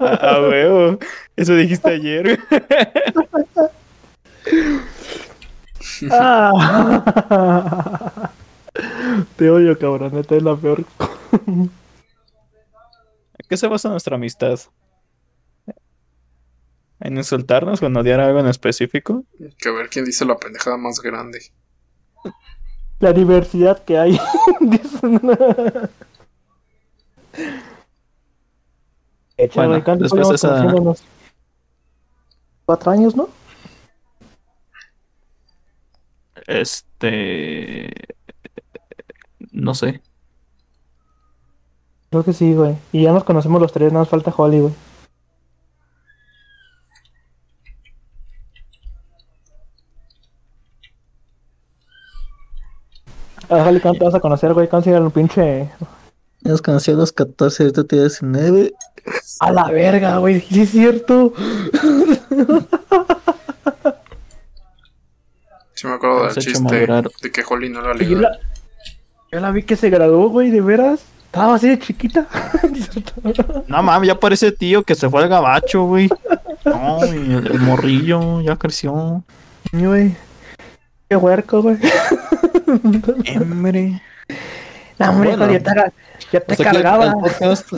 Ah, huevo. Eso dijiste ayer. Ah. Te odio, cabrón. Esta es la peor. ¿En qué se basa nuestra amistad? ¿En insultarnos o en odiar algo en específico? Que ver quién dice la pendejada más grande. La diversidad que hay. Échale, Bueno, ¿cuánto después esa-? Cuatro años, ¿no? Este. No sé. Creo que sí, güey. Y ya nos conocemos los tres, nada más falta Holly, güey. Ah, Holly, ¿cuánto te vas a conocer, güey? ¿Cuánto el pinche...? Nos conocí a los 14, ahorita te 19. A la verga, güey. Sí es cierto. Sí me acuerdo del chiste madurar. de que Holly no la ligó. Yo la vi que se graduó, güey, de veras. Estaba así de chiquita. No mames, ya parece tío que se fue al gabacho, güey. No, el, el morrillo ya creció. Güey. Qué huerco, güey. Hombre. No, hombre, Bueno. Ya te, ya el- cargaba. podcast.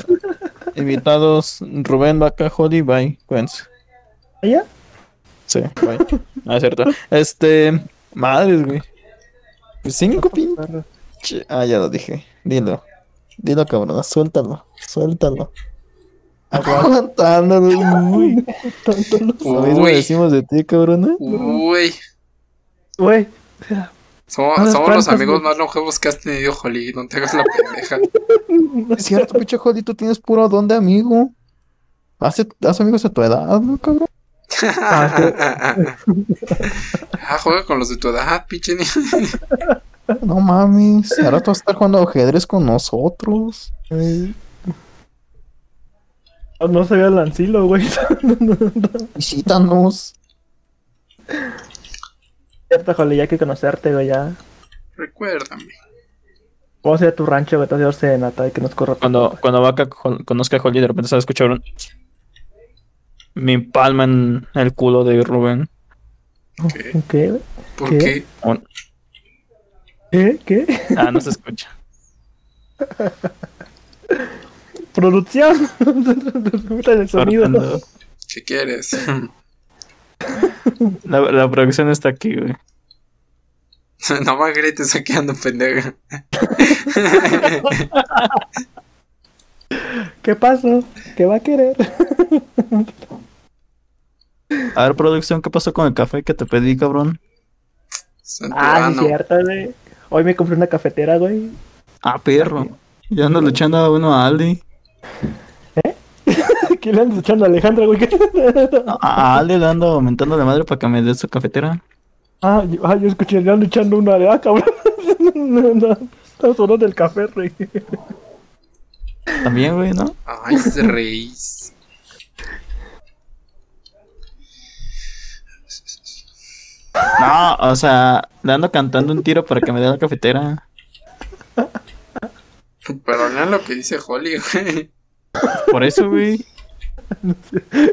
Invitados Rubén, Vaca, Holly, bye. Cuídense. ¿Ya? Sí, bye. Ah, es cierto. Este. Madres, güey. Pues cinco pinche. Ah, ya lo dije. Dilo. Dilo, cabrón. Suéltalo. Suéltalo. Aguantándolo. Uy. Lo mismo Uy. decimos de ti, cabrón. Uy. Güey. Somos, No, somos los ¿cuántos, amigos güey? más longevos que has tenido, Holly. No te hagas la pendeja. Es cierto, pinche Holly. Tú tienes puro don de amigo. Haz, haz amigos a tu edad, ¿no, cabrón? Ah, Ah, juega con los de tu edad, pinche niño. No mames, ahora tú vas a estar jugando ajedrez con nosotros. Ay. Oh, No se vea el lancilo, güey. Visítanos. Cierto, jole, ya hay que conocerte, güey, ya. Recuérdame. Vamos a ir a tu rancho, güey, te vas a hacer serenata y que nos corra. Cuando, cuando Vaca con- conozca a Holly, de repente se va a escuchar un... Mi palma en el culo de Rubén. ¿Qué? ¿Qué? ¿Por ¿Qué? qué? Un- ¿Qué? ¿Qué? Ah, no se escucha. Producción. El sonido. Cortando. ¿Qué quieres? La, la producción está aquí, güey. no me grites aquí ando pendeja. ¿Qué pasó? ¿Qué va a querer? A ver, producción, ¿qué pasó con el café que te pedí, cabrón? Ah, es cierto, güey. Hoy me compré una cafetera, güey. Ah, perro. Ya ando luchando a uno a Aldi. ¿Qué le andas echando a Alejandra, güey? A Aldi le ando aumentando la madre para que me dé su cafetera. ah, yo, ah, yo escuché, le ando echando una de ah, cabrón. no, no, estamos hablando del café, rey. También, güey, ¿no? Ay, se reís. No, o sea, le ando cantando un tiro para que me dé la cafetera. Pero lean lo que dice Holly, güey. Por eso, güey.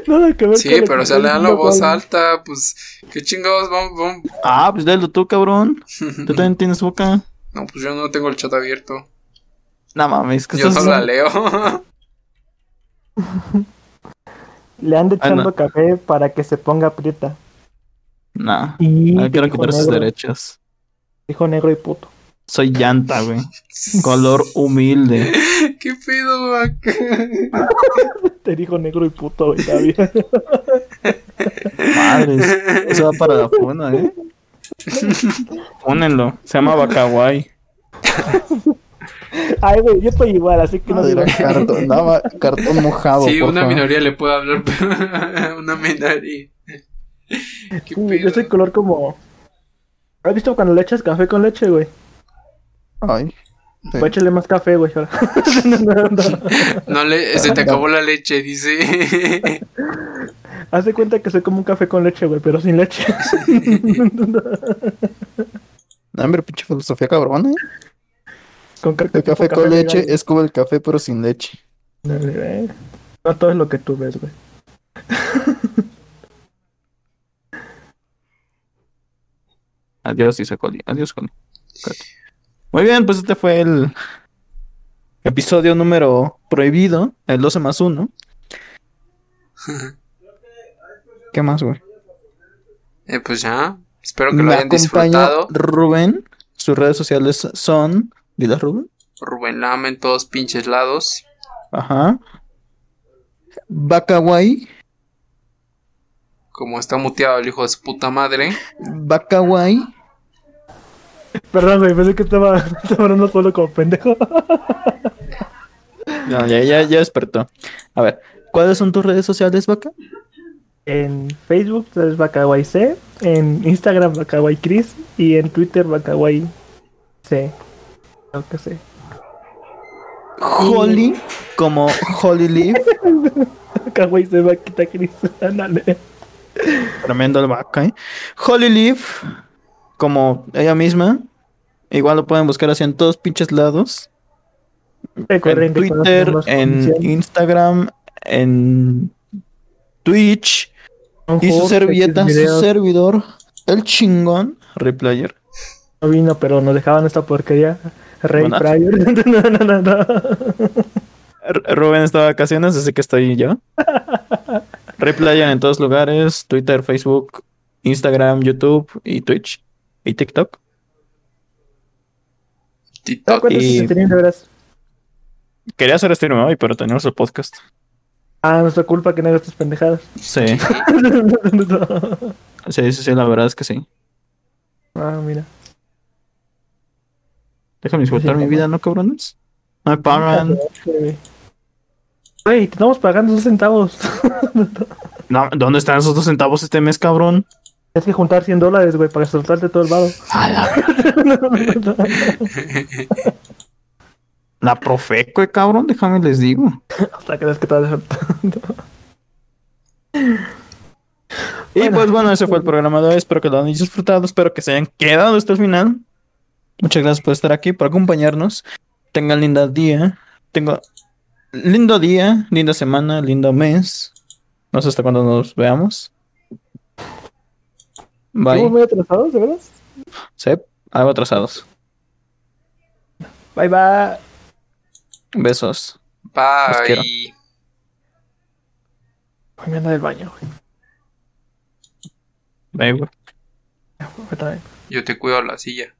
Nada que ver Sí, con pero que o sea, está leanlo diciendo voz alta, pues, qué chingados, vamos, vamos. Ah, pues léelo tú, cabrón. Tú también tienes boca. No, pues yo no tengo el chat abierto. No mames, que Yo estás solo la leo. Le ando echando no. café para que se ponga aprieta. Nah, Y no quiero quitar sus derechos. Dijo negro y puto. Soy llanta, güey. Color humilde. ¿Qué pedo, vaca? Te dijo negro y puto, güey, está bien. Madres. Eso va para la funa, ¿eh? Pónenlo. Se llama Bacawai. Ay, güey, yo estoy igual, así que no digo cartón, daba cartón mojado. Sí, por una favor. minoría le puede hablar, pero una minoría. ¿Qué Sí, yo soy color como. ¿Has visto cuando le echas café con leche, güey? Ay. sí. Pues échale más café, güey. No, no, no. No le, se te acabó la leche, dice. Haz de cuenta que soy como un café con leche, güey, pero sin leche. No, hombre, pinche filosofía cabrona. ¿eh? con ca- El café con con leche legal. es como el café, pero sin leche. No todo es lo que tú ves, güey. Adiós, dice Coli. Adiós, Coli. Muy bien, pues este fue el episodio número prohibido, el 12 más 1. ¿Qué más, güey? Eh, pues ya. Espero que lo hayan disfrutado. Rubén. Sus redes sociales son. Dile Rubén. Rubén Lama en todos pinches lados. Ajá. Bakawai. Como está muteado el hijo de su puta madre. Bakawai. Perdón, güey, pensé que estaba, estaba hablando solo como pendejo. No, ya, ya, ya despertó. A ver, ¿cuáles son tus redes sociales, Baka? En Facebook es Bacawai C, en Instagram Bacawai Chris y en Twitter Bacawai C. Creo que sé. Holly, como Holly Leaf. Bacawai C, Vaquita Chris. Ándale. Tremendo el vaca, ¿eh? Holly Leaf, como ella misma. Igual lo pueden buscar así en todos pinches lados. Recuerden En Twitter, en. Instagram, en Twitch. Y su servilleta, su servidor, el chingón, Replayer. No vino, pero nos dejaban esta porquería. Rey Bueno. Pryor. no, no, no, no. Rubén está de vacaciones, así que estoy yo. Replayer en todos lugares: Twitter, Facebook, Instagram, YouTube y Twitch y TikTok. TikTok. ¿Cuántos Y-? Quería hacer stream hoy, pero teníamos el podcast. Ah, nuestra culpa que no hagas tus pendejadas. Sí, sí, sí, sí, la verdad es que sí. ah, mira. Déjame disfrutar mi vida, ¿no, cabrones? No me pagan. Güey, te estamos pagando dos centavos. No, ¿Dónde están esos dos centavos este mes, cabrón? Tienes que juntar 100 dólares, güey, para soltarte todo el vado. La, la profeco, cabrón, déjame les digo. Hasta que que te. Y Bueno. pues bueno, ese fue el programa de hoy. Espero que lo hayan disfrutado. Espero que se hayan quedado hasta el final. Muchas gracias por estar aquí, por acompañarnos. Tengan lindo día. Tengo lindo día, linda semana, lindo mes. No sé hasta cuándo nos veamos. ¿Estamos Bye. muy atrasados, de verdad? Sí, algo atrasados. Bye, bye. Besos. quiero. Bye. Ay, me anda del baño, güey. Bye, güey. Yo te cuido la silla.